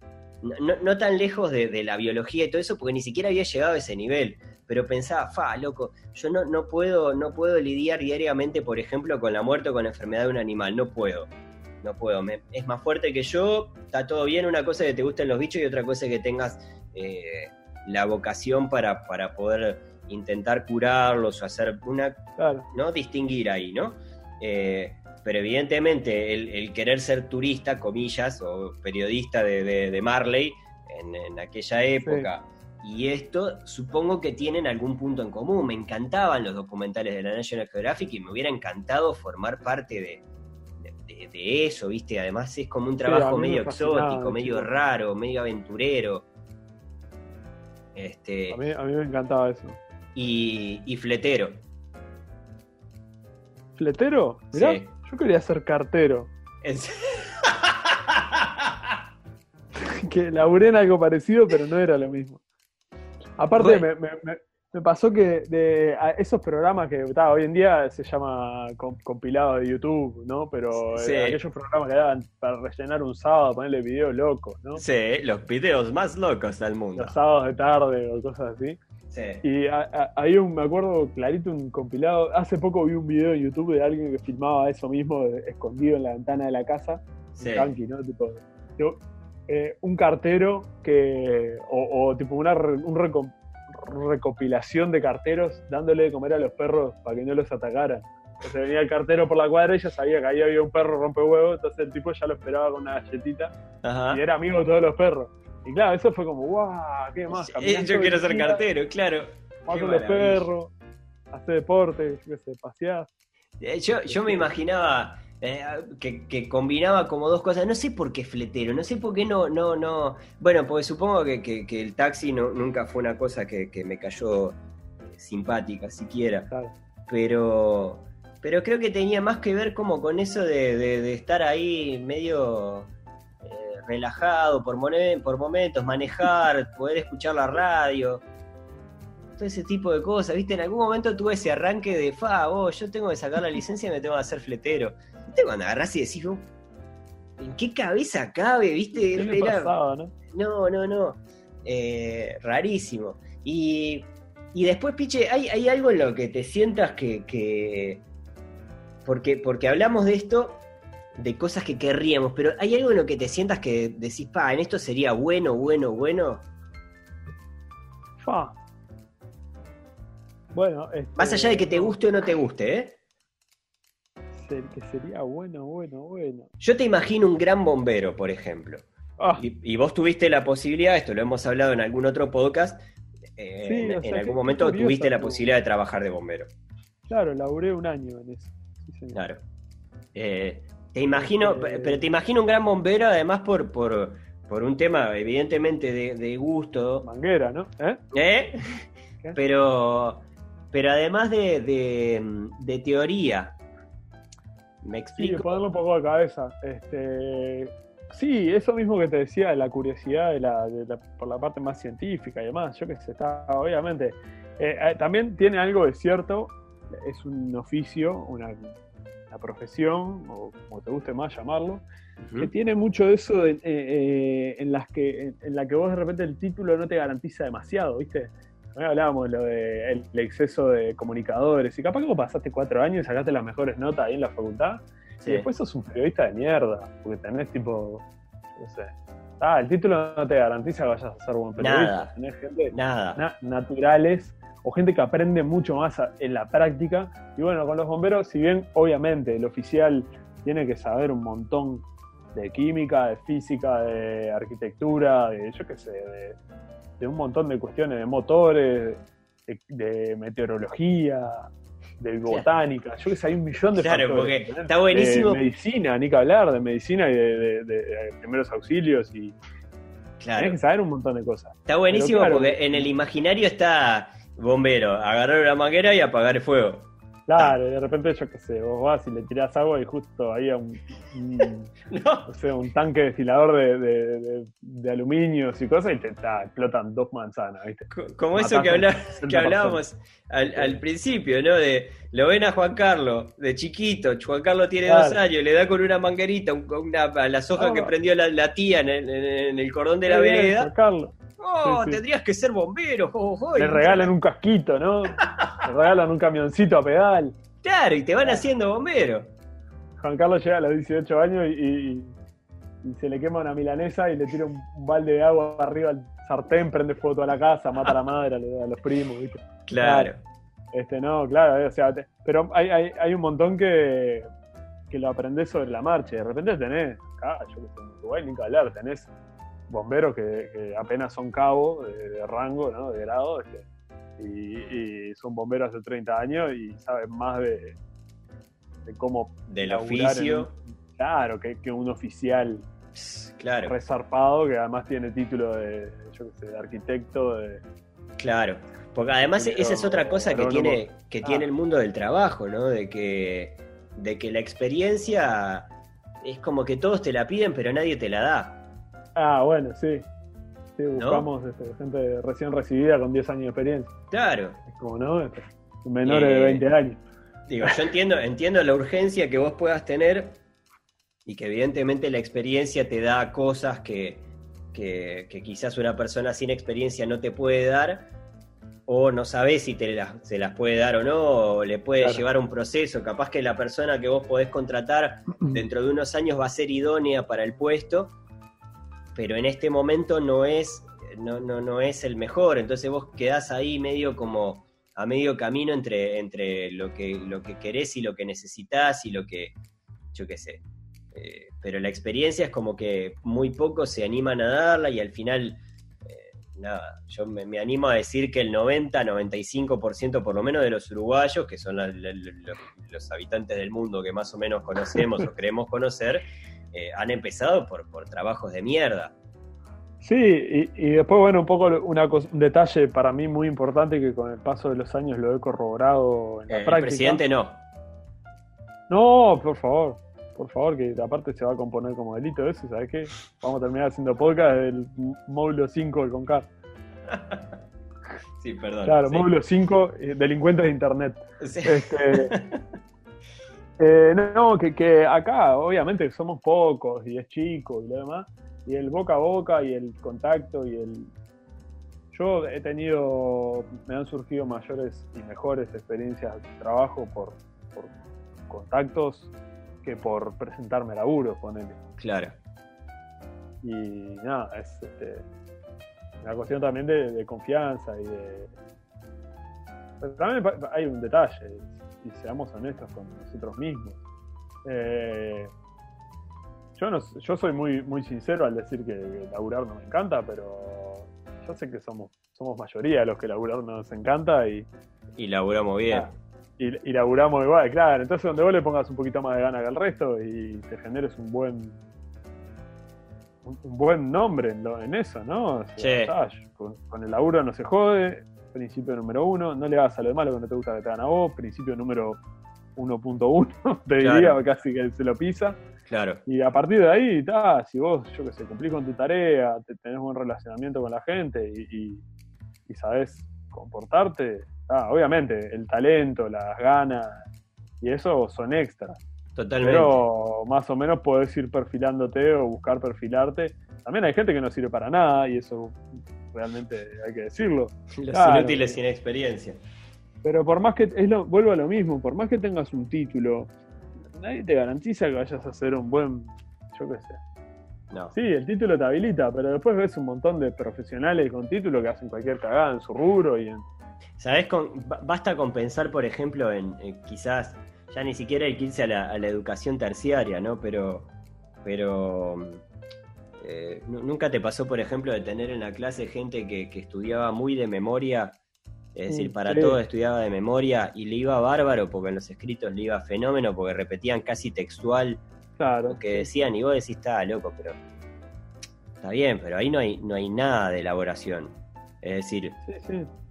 [SPEAKER 3] no, tan lejos de, la biología y todo eso, porque ni siquiera había llegado a ese nivel. Pero pensaba, fa, loco, yo no, no, puedo, no puedo lidiar diariamente, por ejemplo, con la muerte o con la enfermedad de un animal. No puedo. No puedo. es más fuerte que yo. Está todo bien. Una cosa es que te gusten los bichos y otra cosa es que tengas eh, la vocación para, para poder intentar curarlos o hacer una. ¿No? Distinguir ahí, ¿no? Eh, pero evidentemente el, querer ser turista, comillas, o periodista de, Marley en, aquella época, y esto supongo que tienen algún punto en común. Me encantaban los documentales de la National Geographic y me hubiera encantado formar parte de, eso, ¿viste? Además es como un trabajo medio exótico, medio raro, medio aventurero. Este,
[SPEAKER 2] a, mí, me encantaba eso.
[SPEAKER 3] Y, y fletero.
[SPEAKER 2] ¿Fletero? Mirá. Yo quería ser cartero. que laburé en algo parecido, pero no era lo mismo. Aparte, me, pasó que de esos programas que hoy en día se llama compilado de YouTube, ¿no? Pero aquellos programas que daban para rellenar un sábado, ponerle videos locos, ¿no?
[SPEAKER 3] Sí, los videos más locos del mundo.
[SPEAKER 2] Los sábados de tarde o cosas así. Y hay un, me acuerdo clarito, un compilado. Hace poco vi un video en YouTube de alguien que filmaba eso mismo, escondido en la ventana de la casa. Un ¿no? Tipo, eh, un cartero que. O, tipo una un recopilación de carteros dándole de comer a los perros para que no los atacaran. Entonces venía el cartero por la cuadra y ya sabía que ahí había un perro rompe huevo, entonces el tipo ya lo esperaba con una galletita y era amigo de todos los perros. Y claro, eso fue como, guau, ¿qué más?
[SPEAKER 3] yo quiero ser cartero, claro.
[SPEAKER 2] Vas con los perros, hacer deporte, yo qué sé, pasear.
[SPEAKER 3] Eh, yo, yo me imaginaba eh, que, combinaba como dos cosas. No sé por qué fletero, no sé por qué no, no, no. Bueno, porque supongo que, el taxi no, nunca fue una cosa que, me cayó simpática siquiera. Pero, pero creo que tenía más que ver como con eso de estar ahí medio relajado por, por momentos, manejar, poder escuchar la radio, todo ese tipo de cosas, ¿viste? En algún momento tuve ese arranque de, fa, oh, yo tengo que sacar la licencia y me tengo que hacer fletero. ¿Viste cuando agarrás y decís, oh, ¿en qué cabeza cabe, viste? ¿no? no, no, eh, rarísimo. Y, y después, Piche, ¿hay, ¿hay, algo en lo que te sientas que... que... Porque, porque hablamos de esto de cosas que querríamos, pero ¿hay algo en lo que te sientas que decís, pa, en esto sería bueno, bueno, bueno?
[SPEAKER 2] Fa. Bueno, este,
[SPEAKER 3] más allá de que te guste o no te guste, ¿eh?
[SPEAKER 2] Que sería bueno, bueno, bueno.
[SPEAKER 3] Yo te imagino un gran bombero, por ejemplo. Ah. Y, vos tuviste la posibilidad, esto lo hemos hablado en algún otro podcast, eh, en, algún momento tuviste la posibilidad de trabajar de bombero.
[SPEAKER 2] Claro, laburé un año en eso.
[SPEAKER 3] claro. Eh, te imagino, pero te imagino un gran bombero además por, por, por un tema evidentemente de, gusto.
[SPEAKER 2] Manguera, ¿no?
[SPEAKER 3] ¿Eh? ¿Eh? Pero, pero además de, de, teoría. ¿Me explico?
[SPEAKER 2] Sí, ponerlo un poco de cabeza. Este, sí, eso mismo que te decía, la curiosidad de la, por la parte más científica y demás. Yo que sé, está, obviamente. Eh, eh, también tiene algo de cierto, es un oficio, una, profesión, o como te guste más llamarlo, que tiene mucho de eso eh, en, las que, en, la que vos de repente el título no te garantiza demasiado, ¿viste? hablábamos de lo del exceso de comunicadores. Y capaz que vos pasaste cuatro años y sacaste las mejores notas ahí en la facultad. Y después sos un periodista de mierda. Porque tenés tipo. No sé. Ah, el título no te garantiza que vayas a ser buen periodista.
[SPEAKER 3] Nada,
[SPEAKER 2] tenés gente nada. naturales o gente que aprende mucho más en la práctica. Y bueno, con los bomberos, si bien obviamente el oficial tiene que saber un montón de química, de física, de arquitectura, de yo qué sé, de de un montón de cuestiones de motores, de, meteorología, de botánica. Yo que sé, hay un millón de
[SPEAKER 3] Claro, porque está buenísimo.
[SPEAKER 2] De medicina, ni que hablar, de medicina y de, primeros auxilios y. Claro. Tienes que saber un montón de cosas.
[SPEAKER 3] Está buenísimo porque en el imaginario está bombero, agarrar una manguera y apagar el fuego.
[SPEAKER 2] Claro, de repente yo qué sé, vos vas y le tirás agua y justo ahí a un, no. un tanque destilador de, de, de, aluminios y cosas y te explotan dos manzanas, ¿viste?
[SPEAKER 3] Como eso que, que hablábamos al, principio, ¿no? De lo ven a Juan Carlos, de chiquito, Juan Carlos tiene dos años, le da con una manguerita una, a las hojas que prendió la, tía en el, cordón de la vereda. Juan Carlos. Oh, tendrías que ser bombero.
[SPEAKER 2] Le regalan un casquito, ¿no? Le regalan un camioncito a pedal.
[SPEAKER 3] Claro, y te van haciendo bombero.
[SPEAKER 2] Juan Carlos llega a los 18 años y, se le quema una milanesa y le tira un, balde de agua arriba al sartén, prende fuego toda la casa, mata a la madre, a los primos, ¿viste?
[SPEAKER 3] Claro.
[SPEAKER 2] Este, no, claro, o sea, pero hay, hay, hay, un montón que, que lo aprendés sobre la marcha. De repente tenés, acá, yo que sé, en Uruguay ni que hablar, tenés bomberos que, apenas son cabo de, rango, ¿no? de grado, este, y, son bomberos de 30 años y saben más de, de cómo...
[SPEAKER 3] Del oficio.
[SPEAKER 2] claro, que, un oficial claro. resarpado que además tiene título de, yo qué sé, de arquitecto. De,
[SPEAKER 3] claro, porque además esa es otra cosa que, tiene, que tiene el mundo del trabajo, ¿no? De que, de que la experiencia es como que todos te la piden pero nadie te la da.
[SPEAKER 2] Ah, bueno, sí. Sí, buscamos este, gente recién recibida con 10 años de experiencia.
[SPEAKER 3] Claro.
[SPEAKER 2] Es como, ¿no? Este, menores de 20 eh, años.
[SPEAKER 3] Digo, yo entiendo, entiendo la urgencia que vos puedas tener y que evidentemente la experiencia te da cosas que, que, quizás una persona sin experiencia no te puede dar, o no sabes si te las, se las puede dar o no, o le puede llevar un proceso. Capaz que la persona que vos podés contratar dentro de unos años va a ser idónea para el puesto, pero en este momento no es, no, no, no es el mejor, entonces vos quedás ahí medio como a medio camino entre, entre lo, que, lo que querés y lo que necesitas y lo que, yo qué sé. Eh, pero la experiencia es como que muy pocos se animan a darla y al final, eh, nada, yo me, animo a decir que el 90, 95% por lo menos de los uruguayos, que son los habitantes del mundo que más o menos conocemos o creemos conocer, eh, han empezado por, por trabajos de mierda.
[SPEAKER 2] Sí, y, después, bueno, un poco una un detalle para mí muy importante que con el paso de los años lo he corroborado en la práctica. El
[SPEAKER 3] presidente no.
[SPEAKER 2] No, por favor, por favor, que aparte se va a componer como delito eso, ¿sabes qué? Vamos a terminar haciendo podcast del módulo 5 del CONCAR.
[SPEAKER 3] sí, perdón.
[SPEAKER 2] Claro, módulo 5, eh, delincuentes de Internet. Sí. Este, Eh, no, que, que, acá obviamente somos pocos y es chico y lo demás, y el boca a boca y el contacto y el... Yo he tenido, me han surgido mayores y mejores experiencias de trabajo por, por contactos que por presentarme laburo, ponele.
[SPEAKER 3] Claro.
[SPEAKER 2] Y nada, es este, una cuestión también de, de confianza y de... Pero también hay un detalle, y seamos honestos con nosotros mismos. Eh, yo, no, yo soy muy, muy sincero al decir que laburar no me encanta, pero yo sé que somos, somos mayoría los que laburar no nos encanta y...
[SPEAKER 3] Y laburamos bien.
[SPEAKER 2] Ah, y, y, laburamos igual, claro. Entonces donde vos le pongas un poquito más de gana que al resto y te generes un buen un, buen nombre en, en, eso, ¿no? con, el laburo no se jode, principio número uno, no le hagas a lo malo que no te gusta que te hagan a vos, principio número 1.1, te diría casi que se lo pisa.
[SPEAKER 3] Claro.
[SPEAKER 2] Y a partir de ahí, si vos, yo que sé, cumplís con tu tarea, te, tenés buen relacionamiento con la gente y, y, sabés comportarte, obviamente el talento, las ganas y eso son extras.
[SPEAKER 3] Totalmente.
[SPEAKER 2] Pero más o menos podés ir perfilándote o buscar perfilarte. También hay gente que no sirve para nada y eso realmente hay que decirlo.
[SPEAKER 3] Los inútiles sin experiencia.
[SPEAKER 2] Pero por más que, es lo, vuelvo a lo mismo, por más que tengas un título, nadie te garantiza que vayas a ser un buen, yo qué sé.
[SPEAKER 3] No.
[SPEAKER 2] Sí, el título te habilita, pero después ves un montón de profesionales con título que hacen cualquier cagada en su rubro y en...
[SPEAKER 3] ¿Sabes? Con, basta con pensar, por ejemplo, en, quizás ya ni siquiera hay que irse a la, educación terciaria, ¿no? Pero, pero eh, nunca te pasó, por ejemplo, de tener en la clase gente que, que estudiaba muy de memoria es decir, para todo estudiaba de memoria y le iba bárbaro porque en los escritos le iba fenómeno porque repetían casi textual
[SPEAKER 2] claro.
[SPEAKER 3] lo que decían y vos decís, está loco, pero está bien, pero ahí no hay, no hay nada de elaboración. Es decir,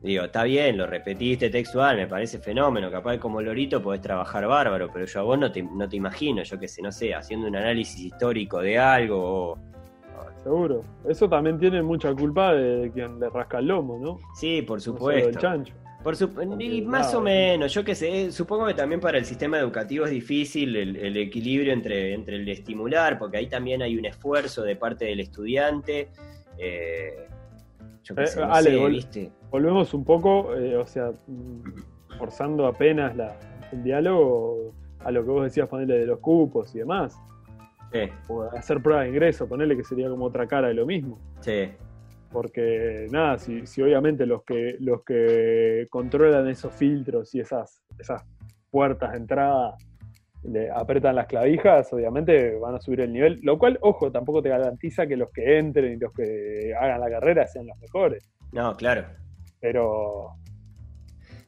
[SPEAKER 3] digo, está bien, lo repetiste textual, me parece fenómeno, capaz como lorito podés trabajar bárbaro, pero yo a vos no te, no te imagino, yo que sé, no sé, haciendo un análisis histórico de algo o
[SPEAKER 2] Seguro. Eso también tiene mucha culpa de quien le rasca el lomo, ¿no?
[SPEAKER 3] Sí, por supuesto.
[SPEAKER 2] chancho.
[SPEAKER 3] Por y más o menos, yo qué sé, supongo que también para el sistema educativo es difícil el, equilibrio entre, entre el estimular, porque ahí también hay un esfuerzo de parte del estudiante. Eh,
[SPEAKER 2] yo qué sé, ¿viste? Volvemos un poco, eh, o sea, forzando apenas la, el diálogo a lo que vos decías, ponerle de los cupos y demás. O hacer prueba de ingreso, ponerle que sería como otra cara de lo mismo.
[SPEAKER 3] Sí.
[SPEAKER 2] Porque nada, si, si obviamente los que, los que controlan esos filtros y esas, esas puertas de entrada le apretan las clavijas, obviamente van a subir el nivel. Lo cual, ojo, tampoco te garantiza que los que entren y los que hagan la carrera sean los mejores.
[SPEAKER 3] No, claro.
[SPEAKER 2] Pero,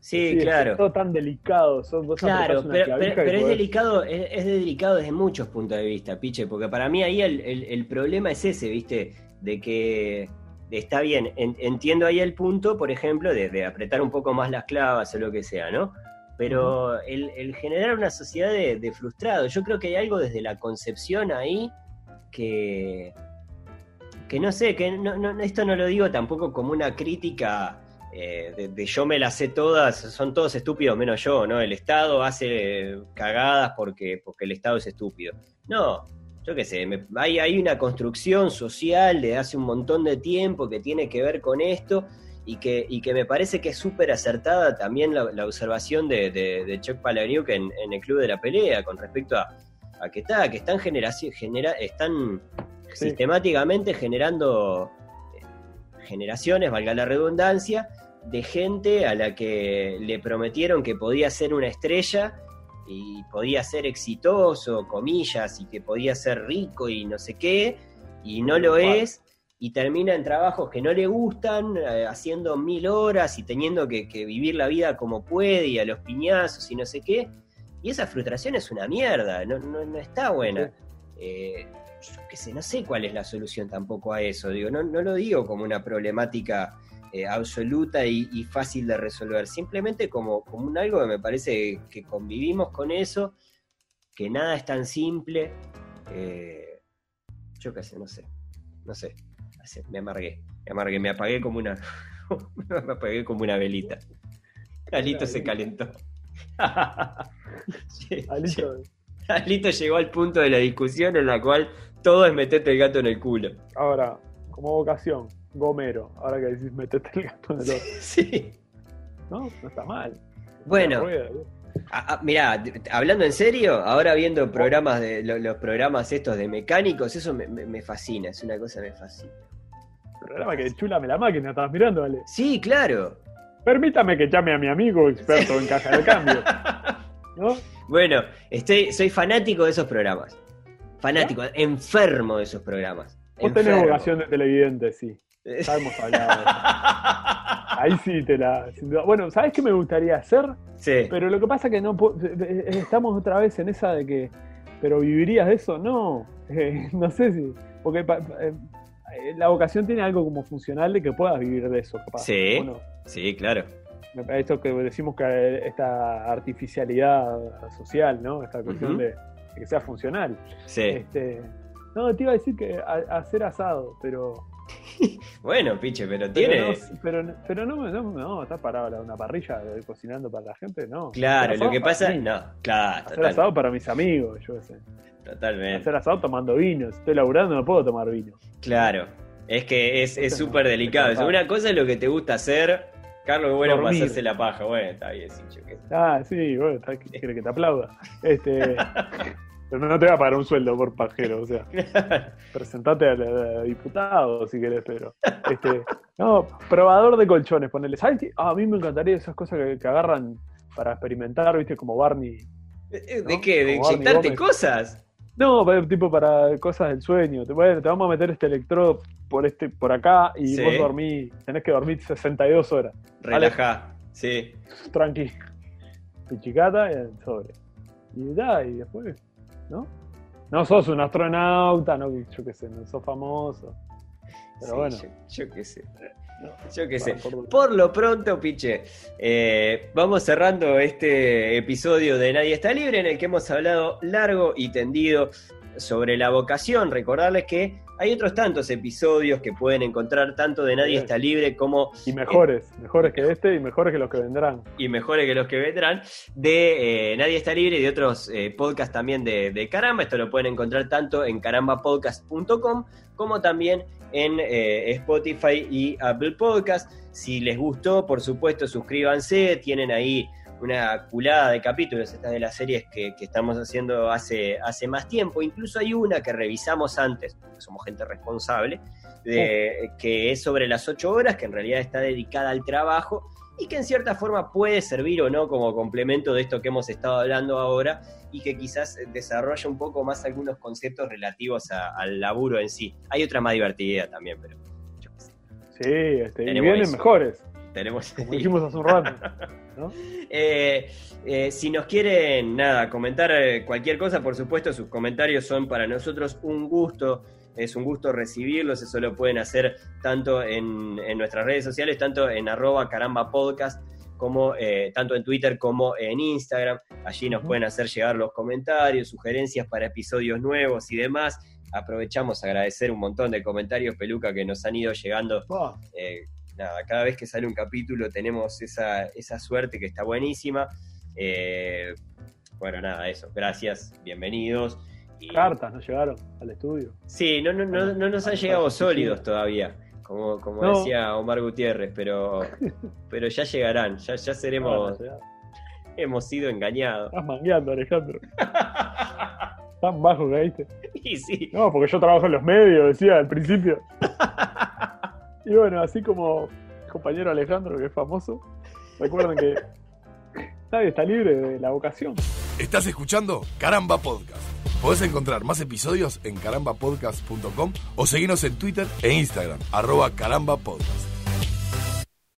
[SPEAKER 3] Sí, claro.
[SPEAKER 2] Es todo tan delicado.
[SPEAKER 3] claro, pero, es delicado, es, delicado desde muchos puntos de vista, Piche, porque para mí ahí el, problema es ese, ¿viste? De que está bien, entiendo ahí el punto, por ejemplo, de, apretar un poco más las clavas o lo que sea, ¿no? Pero el, generar una sociedad de, frustrados, yo creo que hay algo desde la concepción ahí que, que no sé, que no, esto no lo digo tampoco como una crítica eh, de, yo me las sé todas, son todos estúpidos menos yo, ¿no? El Estado hace cagadas porque, porque el Estado es estúpido. No, yo qué sé, hay, hay, una construcción social de hace un montón de tiempo que tiene que ver con esto y que, y que me parece que es súper acertada también la, observación de, de, Chuck Palahniuk en, en, el Club de la Pelea con respecto a, a que, está, que están, genera, están sistemáticamente generando generaciones, valga la redundancia, de gente a la que le prometieron que podía ser una estrella y podía ser exitoso, comillas, y que podía ser rico y no sé qué, y no lo es, y termina en trabajos que no le gustan, eh, haciendo mil horas y teniendo que, vivir la vida como puede y a los piñazos y no sé qué, y esa frustración es una mierda, no, no, está buena. Eh, yo qué sé, no sé cuál es la solución tampoco a eso, digo, no, no lo digo como una problemática eh, absoluta y, fácil de resolver, simplemente como, como un algo que me parece que convivimos con eso, que nada es tan simple. Eh, yo qué sé, no sé, no sé, me amargué, me amargué, me apagué como una, me apagué como una velita. Alito se calentó.
[SPEAKER 2] Alito.
[SPEAKER 3] Alito llegó al punto de la discusión en la cual todo es meterte el gato en el culo.
[SPEAKER 2] Ahora, como vocación, Gomero, ahora que decís metete el gato en el ojo.
[SPEAKER 3] Sí.
[SPEAKER 2] No, no está mal.
[SPEAKER 3] Bueno. mirá, hablando en serio, ahora viendo programas de los programas estos de mecánicos, eso me, fascina, es una cosa que me fascina.
[SPEAKER 2] Programa que chulame la máquina, estabas mirando, ¿vale?
[SPEAKER 3] Sí, claro.
[SPEAKER 2] Permítame que llame a mi amigo experto en caja de cambio. ¿No?
[SPEAKER 3] Bueno, estoy, soy fanático de esos programas. Fanático, enfermo de esos programas.
[SPEAKER 2] Vos tenés vocación de televidente, sí. Ya hemos hablado. Ahí sí te la. Bueno, ¿sabes qué me gustaría hacer?
[SPEAKER 3] Sí.
[SPEAKER 2] Pero lo que pasa es que no estamos otra vez en esa de que. ¿Pero vivirías de eso? No. no sé si. Porque eh, la vocación tiene algo como funcional de que puedas vivir de eso, capaz.
[SPEAKER 3] Sí. Sí, claro.
[SPEAKER 2] Esto que decimos que esta artificialidad social, ¿no? Esta cuestión de, que sea funcional.
[SPEAKER 3] Sí.
[SPEAKER 2] Este, no, te iba a decir que hacer asado, pero
[SPEAKER 3] bueno, piche, pero tiene.
[SPEAKER 2] Pero, no, pero, no, no, está parado una parrilla cocinando para la gente, no.
[SPEAKER 3] Claro, lo que pasa. No, claro.
[SPEAKER 2] Hacer asado para mis amigos, yo qué sé.
[SPEAKER 3] Totalmente.
[SPEAKER 2] Hacer asado tomando vino. Si estoy laburando, no puedo tomar vino.
[SPEAKER 3] Claro. Es que es súper delicado. Una cosa es lo que te gusta hacer. Carlos, bueno, para hacerse la paja. Bueno, está bien, sí, yo qué sé.
[SPEAKER 2] Ah, sí, bueno, está, quiere que te aplauda. Este. Pero no te va a pagar un sueldo por pajero, o sea. presentate al diputado si querés, pero. Este, no, probador de colchones, ponele. ¿Sabes qué? Ah, a mí me encantaría esas cosas que, agarran para experimentar, viste, como Barney.
[SPEAKER 3] ¿De qué? ¿De inyectarte cosas?
[SPEAKER 2] No, tipo para cosas del sueño. Te, te vamos a meter este electrodo por este por acá y vos dormís, tenés que dormir 62 horas.
[SPEAKER 3] Relajá, sí.
[SPEAKER 2] Tranqui. Pichicata y sobre. Y da, y después ¿no? No sos un astronauta, no, yo qué sé, no sos famoso. Pero bueno.
[SPEAKER 3] Yo, qué sé. yo qué sé. Por... lo pronto, Piche, eh, vamos cerrando este episodio de Nadie está libre en el que hemos hablado largo y tendido sobre la vocación. Recordarles que hay otros tantos episodios que pueden encontrar tanto de Nadie está libre como...
[SPEAKER 2] Y mejores, mejores que este y mejores que los que vendrán.
[SPEAKER 3] Y mejores que los que vendrán de eh, Nadie está libre y de otros eh, podcasts también de, Caramba. Esto lo pueden encontrar tanto en carambapodcast.com como también en eh, Spotify y Apple Podcast. Si les gustó, por supuesto, suscríbanse. Tienen ahí una culada de capítulos, estas de las series que, estamos haciendo hace, hace más tiempo. Incluso hay una que revisamos antes, porque somos gente responsable, de, que es sobre las ocho horas, que en realidad está dedicada al trabajo y que en cierta forma puede servir o no como complemento de esto que hemos estado hablando ahora y que quizás desarrolla un poco más algunos conceptos relativos al laburo en sí. Hay otra más divertida también, pero yo
[SPEAKER 2] sé. Sí, este, y vienen mejores.
[SPEAKER 3] Tenemos...
[SPEAKER 2] Como dijimos hace un rato.
[SPEAKER 3] Eh, eh, si nos quieren, nada, comentar eh, cualquier cosa, por supuesto, sus comentarios son para nosotros un gusto. Es un gusto recibirlos, eso lo pueden hacer tanto en, nuestras redes sociales, tanto en arroba caramba podcast, como tanto en Twitter como en Instagram. Allí nos pueden hacer llegar los comentarios, sugerencias para episodios nuevos y demás. Aprovechamos a agradecer un montón de comentarios, Peluca, que nos han ido llegando nada, cada vez que sale un capítulo tenemos esa, esa suerte que está buenísima. Eh, bueno, nada, eso. Gracias, bienvenidos.
[SPEAKER 2] Cartas nos llegaron al estudio.
[SPEAKER 3] Sí, no, no, no, no nos han llegado sólidos todavía, como, como decía Omar Gutiérrez, pero, pero ya llegarán, ya, ya seremos. hemos sido engañados.
[SPEAKER 2] Estás mangueando, Alejandro. Tan bajo caíste.
[SPEAKER 3] Y sí.
[SPEAKER 2] No, porque yo trabajo en los medios, decía al principio. Y bueno, así como compañero Alejandro, que es famoso, recuerden que nadie está libre de la vocación.
[SPEAKER 1] Estás escuchando Caramba Podcast. Podés encontrar más episodios en carambapodcast.com o seguirnos en Twitter e Instagram, arroba carambapodcast.